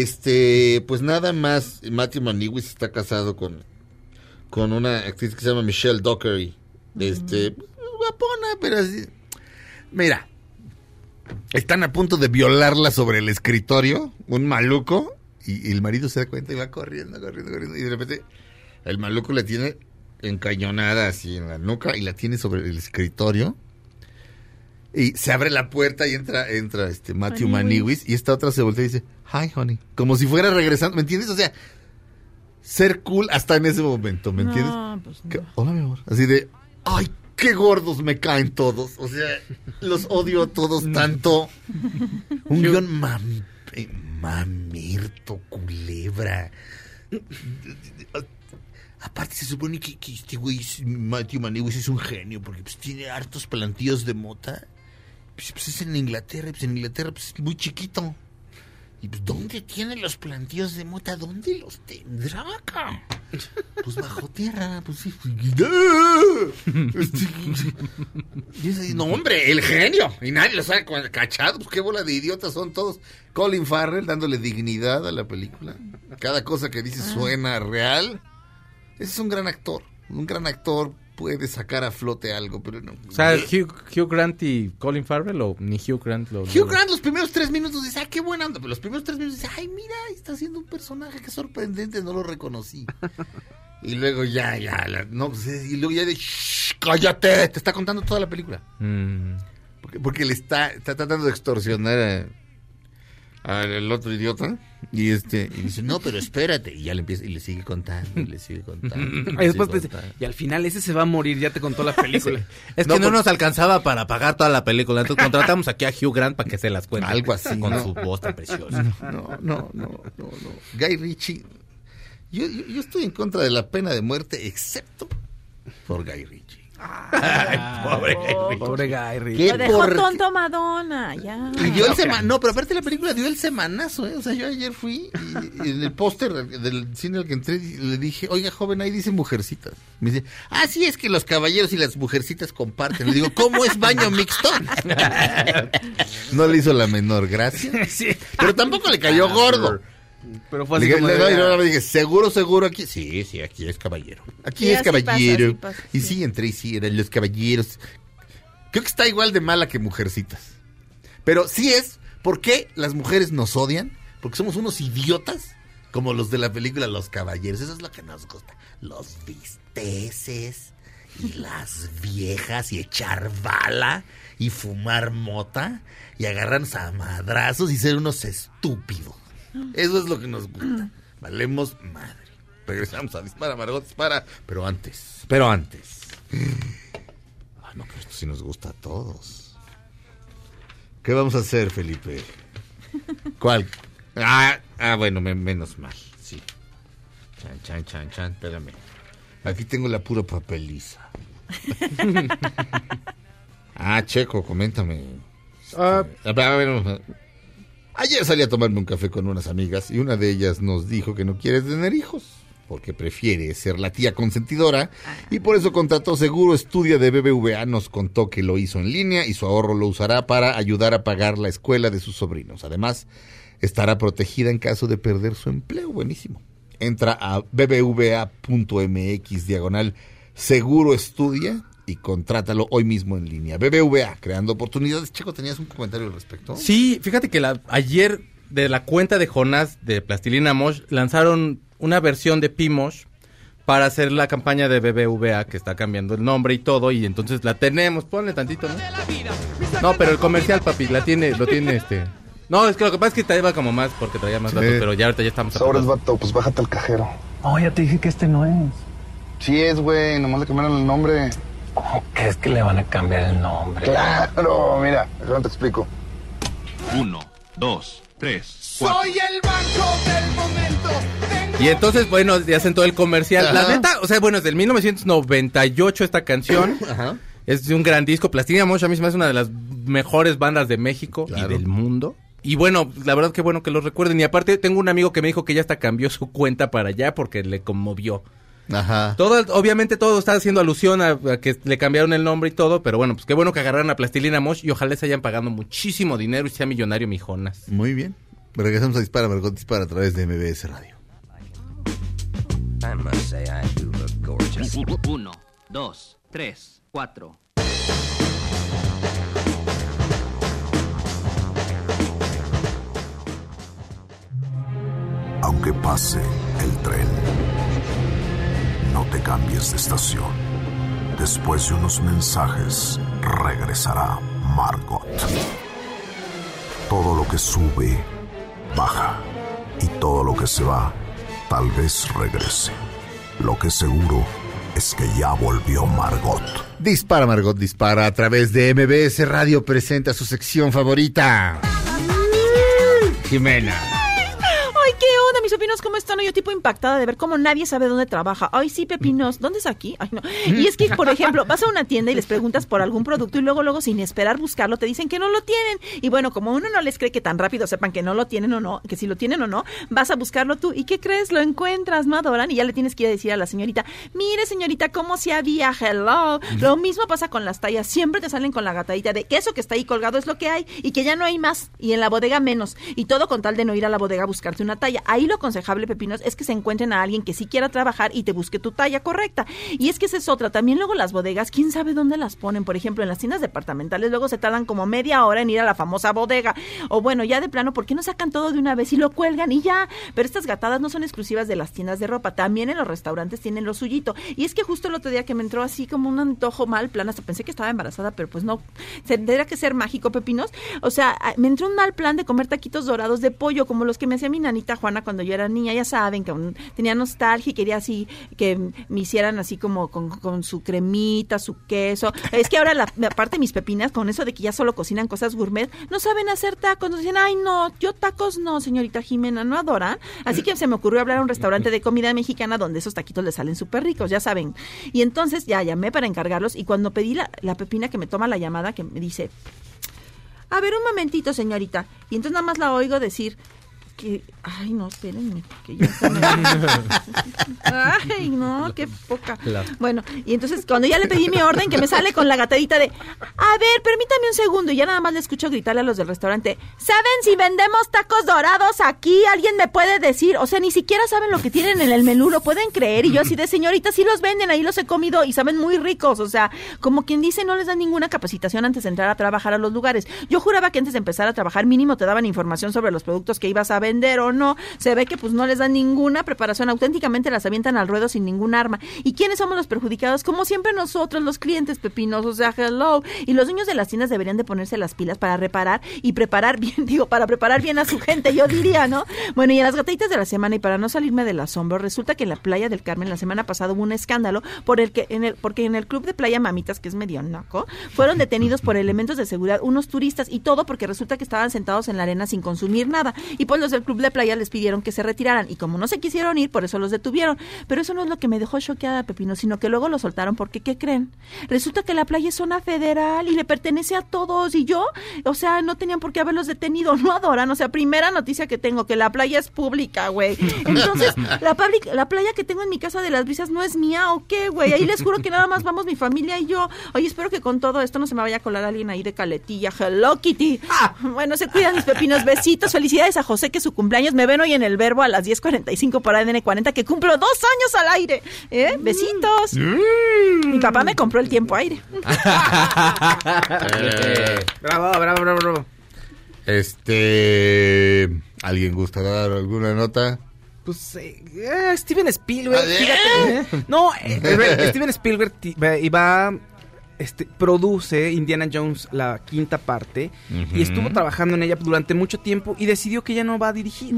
Este pues nada más. Matthew Manewis está casado con, con una actriz que se llama Michelle Dockery. Este, guapona, pero así. Mira, están a punto de violarla sobre el escritorio, un maluco, y, y el marido se da cuenta y va corriendo, corriendo, corriendo, y de repente el maluco la tiene encañonada así en la nuca y la tiene sobre el escritorio. Y se abre la puerta y entra, entra este Matthew. Manewis y esta otra se voltea y dice, hi honey, como si fuera regresando, ¿me entiendes? O sea, ser cool hasta en ese momento, ¿me entiendes? No, pues no. Que, Hola, mi amor. Así de, ay, qué gordos me caen todos. O sea, los odio a todos tanto. (laughs) Un guion mam, eh, mamerto, culebra. Aparte se supone que, que este güey, Matthew Manewis es un genio porque pues, tiene hartos plantíos de mota. Pues, pues, es en Inglaterra, pues en Inglaterra pues, es muy chiquito. Y pues, ¿dónde tiene los plantíos de mota? ¿Dónde los tendrá acá? Pues bajo tierra, pues sí. Ahí, no, hombre, el genio. Y nadie los ha cachado. Pues qué bola de idiotas son todos. Colin Farrell dándole dignidad a la película. Cada cosa que dice suena real. Ese es un gran actor. Un gran actor puede sacar a flote algo, pero no. O sea, Hugh, Hugh Grant y Colin Farrell o ni Hugh Grant lo... Hugh Grant los primeros tres minutos dice, ah, qué buena onda. Pero los primeros tres minutos dice, ay, mira, está haciendo un personaje, qué sorprendente, no lo reconocí. (laughs) y luego ya, ya, la- no, pues, y luego ya de, "Shh, cállate, te está contando toda la película. Mm. Porque, porque le está, está tratando de extorsionar a- al otro idiota. Y este, y dice, no, pero espérate. Y ya le empieza, y le sigue contando, y le sigue contando. y después sigue te y al final ese se va a morir, ya te contó la película. (laughs) Es que no nos alcanzaba para pagar toda la película. Entonces contratamos aquí a Hugh Grant para que se las cuente. Algo así, Con ¿no? su voz tan preciosa. No, no, no, no, no. Guy Ritchie. Yo, yo, yo estoy en contra de la pena de muerte, excepto por Guy Ritchie. Pobre Guy Ritchie. Pobre Guy Ritchie. Qué Lo dejó por- tonto Madonna, ya. Y dio el semanazo. No, pero aparte la película dio el semanazo, ¿eh? O sea, yo ayer fui y, y en el póster del cine al que entré le dije, oiga, joven, ahí dice mujercitas. Me dice, ah, sí, es que los caballeros y las mujercitas comparten. Le digo, ¿cómo es baño mixto? (laughs) no le hizo la menor gracia. Sí. Pero tampoco le cayó gordo. Pero fue así como le- de, no, le dije, seguro, seguro aquí. Sí, sí, aquí es caballero. Aquí Sí, es pasa, caballero. pasa, y sí. sí, entré y sí, eran los caballeros. Creo que está igual de mala que mujercitas. Pero sí es, ¿por qué las mujeres nos odian? Porque somos unos idiotas como los de la película Los Caballeros. Eso es lo que nos gusta. Los visteces y las viejas y echar bala y fumar mota y agarrarnos a madrazos y ser unos estúpidos. Eso es lo que nos gusta. Valemos madre. Regresamos a Dispara, Margot Dispara. Pero antes, pero antes. Ah, no, pero esto sí nos gusta a todos. ¿Qué vamos a hacer, Felipe? ¿Cuál? Ah, ah bueno, me- menos mal, sí. Chan, chan, chan, chan, espérame. Aquí tengo la pura papeliza. (laughs) ah, Checo, coméntame. Ah, A ver, a ver, Ayer salí a tomarme un café con unas amigas y una de ellas nos dijo que no quiere tener hijos porque prefiere ser la tía consentidora y por eso contrató Seguro Estudia de BBVA. Nos contó que lo hizo en línea y su ahorro lo usará para ayudar a pagar la escuela de sus sobrinos. Además, estará protegida en caso de perder su empleo. Buenísimo. Entra a bbva.mx diagonal Seguro Estudia y contrátalo hoy mismo en línea. BBVA, creando oportunidades. Checo, ¿tenías un comentario al respecto? Sí, fíjate que la, ayer de la cuenta de Jonás de Plastilina Mosh lanzaron una versión de Pimosh para hacer la campaña de BBVA que está cambiando el nombre y todo y entonces la tenemos, ponle tantito, ¿no? No, pero el comercial, papi, la tiene, lo tiene este. No, es que lo que pasa es que traía como más porque traía más datos, Sí. pero ya ahorita ya estamos Sobres, apurados. vato, pues bájate al cajero. No, ya te dije que este no es. Sí es, güey, nomás le cambiaron el nombre. ¿Cómo crees que le van a cambiar el nombre? Claro, mira, déjame te explico. Uno, dos, tres, cuatro. Soy el banco del momento. Y entonces, bueno, ya hacen todo el comercial. La neta, o sea, bueno, es del 1998 esta canción. Ajá. Es de un gran disco. Plastilina Mosh a mí se me hace una de las mejores bandas de México Claro. y del mundo. Y bueno, la verdad que bueno que lo recuerden. Y aparte tengo un amigo que me dijo que ya hasta cambió su cuenta para allá porque le conmovió. Ajá. Todo, obviamente todo está haciendo alusión a, a que le cambiaron el nombre y todo, pero bueno, pues qué bueno que agarraron a Plastilina Mosh y ojalá se hayan pagando muchísimo dinero y sea millonario mi Jonas. Muy bien. Regresamos a Dispara, Margot Dispara a través de MBS Radio. I must say I do look gorgeous. Uno, dos, tres, cuatro. Aunque pase el tren, te cambies de estación. Después de unos mensajes, regresará Margot. Todo lo que sube, baja. Y todo lo que se va, tal vez regrese. Lo que seguro es que ya volvió Margot. Dispara, Margot Dispara a través de MBS Radio presenta su sección favorita. Jimena. Pepinos, ¿cómo están? Yo tipo impactada de ver cómo nadie sabe dónde trabaja. Ay, sí, pepinos, ¿dónde es aquí? Ay, no. Y es que, por ejemplo, (laughs) vas a una tienda y les preguntas por algún producto y luego, luego, sin esperar buscarlo, te dicen que no lo tienen. Y bueno, como uno no les cree que tan rápido sepan que no lo tienen o no, que si lo tienen o no, vas a buscarlo tú. ¿Y qué crees? Lo encuentras, ¿no adoran? Y ya le tienes que ir a decir a la señorita, mire, señorita, ¿cómo se había? Hello. Lo mismo pasa con las tallas. Siempre te salen con la gatadita de que eso que está ahí colgado es lo que hay y que ya no hay más. Y en la bodega menos. Y todo con tal de no ir a la bodega a buscarte una talla. Ahí lo aconsejable, Pepinos, es que se encuentren a alguien que sí quiera trabajar y te busque tu talla correcta. Y es que esa es otra. También luego las bodegas, quién sabe dónde las ponen. Por ejemplo, en las tiendas departamentales luego se tardan como media hora en ir a la famosa bodega. O bueno, ya de plano, ¿por qué no sacan todo de una vez y lo cuelgan y ya? Pero estas gatadas no son exclusivas de las tiendas de ropa. También en los restaurantes tienen lo suyito. Y es que justo el otro día que me entró así como un antojo mal plan, hasta pensé que estaba embarazada, pero pues no. Tendría que ser mágico, Pepinos. O sea, me entró un mal plan de comer taquitos dorados de pollo, como los que me hacía mi nanita Juana cuando yo era niña. Ya saben que tenía nostalgia y quería así que me hicieran así como con, su cremita, su queso. Es que ahora, la, aparte mis pepinas, con eso de que ya solo cocinan cosas gourmet, no saben hacer tacos. Nos dicen, ay, no, yo tacos no, señorita Jimena, no adoran. Así que se me ocurrió hablar a un restaurante de comida mexicana donde esos taquitos les salen súper ricos, ya saben. Y entonces ya llamé para encargarlos y cuando pedí la, la pepina que me toma la llamada, que me dice, a ver, un momentito, señorita. Y entonces nada más la oigo decir que, ay, no, espérenme, que ya se me... (laughs) Ay, no, qué poca. Claro. Bueno, y entonces cuando ya le pedí mi orden, que me sale con la gatadita de, a ver, permítame un segundo, y ya nada más le escucho gritarle a los del restaurante, ¿saben si vendemos tacos dorados aquí? ¿Alguien me puede decir? O sea, ni siquiera saben lo que tienen en el menú, lo pueden creer. Y yo así de, señorita, sí los venden, ahí los he comido y saben muy ricos. O sea, como quien dice, no les dan ninguna capacitación antes de entrar a trabajar a los lugares. Yo juraba que antes de empezar a trabajar mínimo te daban información sobre los productos que ibas a vender o no. Se ve que pues no les dan ninguna preparación, auténticamente las avientan al ruedo sin ningún arma. ¿Y quiénes somos los perjudicados? Como siempre nosotros, los clientes pepinos, o sea, hello. Y los dueños de las tiendas deberían de ponerse las pilas para reparar y preparar bien, (laughs) digo, para preparar bien a su gente, yo diría, ¿no? Bueno, y en las gatitas de la semana, y para no salirme del asombro, resulta que en la playa del Carmen la semana pasada hubo un escándalo por el que en el, porque en el club de playa Mamitas, que es medio naco, fueron detenidos por elementos de seguridad unos turistas y todo porque resulta que estaban sentados en la arena sin consumir nada. Y pues los del club de playa les pidieron que se retiraran y como no se quisieron ir, por eso los detuvieron. Pero eso no es lo que me dejó choqueada, Pepino, sino que luego lo soltaron porque, ¿qué creen? Resulta que la playa es zona federal y le pertenece a todos y yo, o sea, no tenían por qué haberlos detenido, (laughs) no adoran, o sea, primera noticia que tengo, que la playa es pública, güey. Entonces, la, playa que tengo en mi casa de las brisas no es mía, ¿o qué, güey? Ahí les juro que nada más vamos mi familia y yo. Oye, espero que con todo esto no se me vaya a colar alguien ahí de caletilla. Hello, Kitty. Bueno, se cuidan mis pepinos. Besitos. Felicidades a José que es su cumpleaños. Me ven hoy en el verbo a las 10.45 por ADN 40 que cumplo dos años al aire. ¿Eh? Besitos. Mi papá me compró el tiempo aire. (laughs) Eh, Bravo, bravo, bravo, bravo. Este. ¿Alguien gusta dar alguna nota? Pues eh, eh, Steven Spielberg, A ver. fíjate. No, eh, Steven Spielberg iba este produce Indiana Jones la quinta parte y estuvo trabajando en ella durante mucho tiempo y decidió que ya no va a dirigir.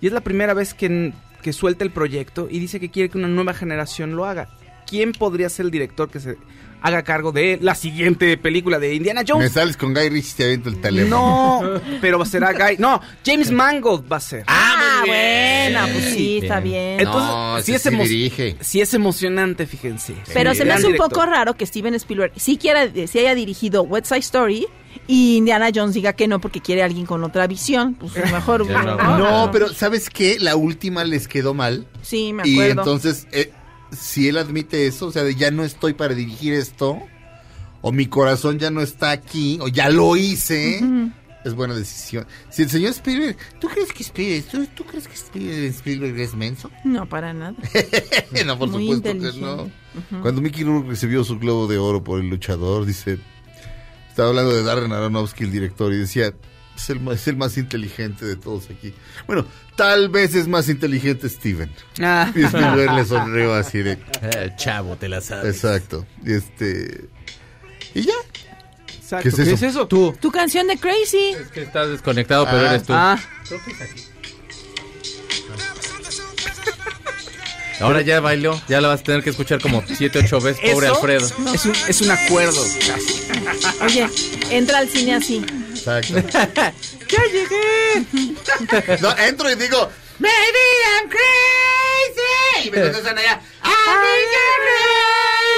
Y es la primera vez que, que suelta el proyecto y dice que quiere que una nueva generación lo haga. ¿Quién podría ser el director que se haga cargo de la siguiente película de Indiana Me Jones? sales con Guy Ritchie y te aviento el teléfono. No, (laughs) pero será Guy. No, James Mangold va a ser. Ah, bueno, pues sí, está bien. Entonces, No, sí, es sí dirige. sí es emocionante, fíjense. Pero Sí, se me hace un director. poco raro que Steven Spielberg sí quiera, eh, sí haya dirigido West Side Story y Indiana Jones diga que no porque quiere a alguien con otra visión. Pues mejor. (laughs) No. pero ¿sabes qué? La última les quedó mal. Sí, me Y acuerdo. entonces, eh, si él admite eso, o sea, de ya no estoy para dirigir esto, o mi corazón ya no está aquí, o ya lo hice, es buena decisión. Si el señor Spielberg, ¿tú crees que Spielberg, tú, tú crees que Spielberg, Spielberg es menso? No, para nada. (laughs) no, por Muy supuesto que no. Cuando Mickey Rourke recibió su globo de oro por el luchador, dice, estaba hablando de Darren Aronofsky, el director, y decía, es el, más- es el más inteligente de todos aquí. Bueno, tal vez es más inteligente Steven. Ah. Y Spielberg le sonrió así de... Eh, chavo, te la sabes. Exacto. Y este... Y ya. Exacto. ¿Qué es eso? eso? Tú. Tu canción de Crazy. Es que estás desconectado, pero Ah. eres tú. Ah, (laughs) Ahora ya bailó, ya la vas a tener que escuchar como 7, 8 veces, pobre ¿Eso? Alfredo. es un, es un acuerdo. Oye, entra al cine así. Exacto. (laughs) ¡Ya llegué! No, entro y digo... ¡Me Y me contestan allá. I think you're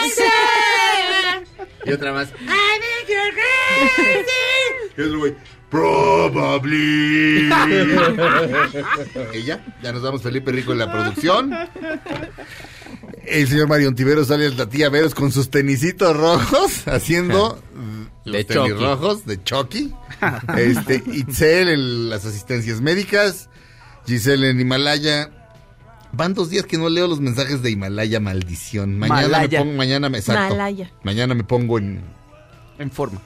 crazy. Y otra más. I think you're crazy. Y otro güey. Probably. (laughs) y ya, ya nos vamos Felipe Rico en la producción. El señor Mario Ontiveros sale la tía Veros con sus tenisitos rojos (laughs) haciendo los De tenis Chucky. rojos de Chucky. (laughs) Este, Itzel en las asistencias médicas. Giselle en Himalaya. Van dos días que no leo los mensajes de Himalaya, maldición. Mañana Malaya. me pongo, mañana me exacto. Mañana me pongo en En forma.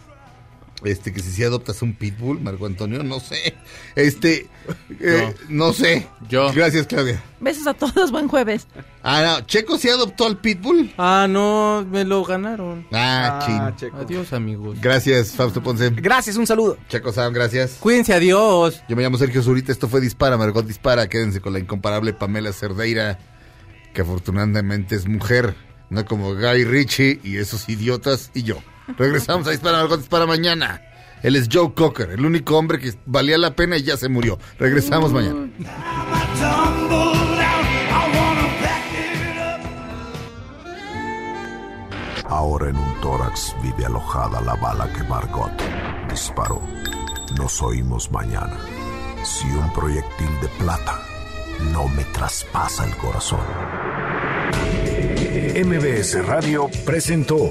Este que si sí adoptas un pitbull, Marco Antonio, no sé. Este eh, no. sé. Yo. Gracias, Claudia. Besos a todos, buen jueves. Ah, no, Checo sí adoptó al pitbull. Ah, no, me lo ganaron. Ah, chin. Checo. Adiós, amigos. Gracias, Fausto Ponce. Gracias, un saludo. Checo Sam, gracias. Cuídense, adiós. Yo me llamo Sergio Zurita, esto fue Dispara, Margot Dispara. Quédense con la incomparable Pamela Cerdeira, que afortunadamente es mujer, no como Guy Ritchie y esos idiotas y yo. Regresamos a Dispara, Margot Dispara mañana. Él es Joe Cocker, el único hombre que valía la pena y ya se murió. Regresamos mañana. Ahora en un tórax vive alojada la bala que Margot disparó. Nos oímos mañana. Si un proyectil de plata no me traspasa el corazón. MBS Radio presentó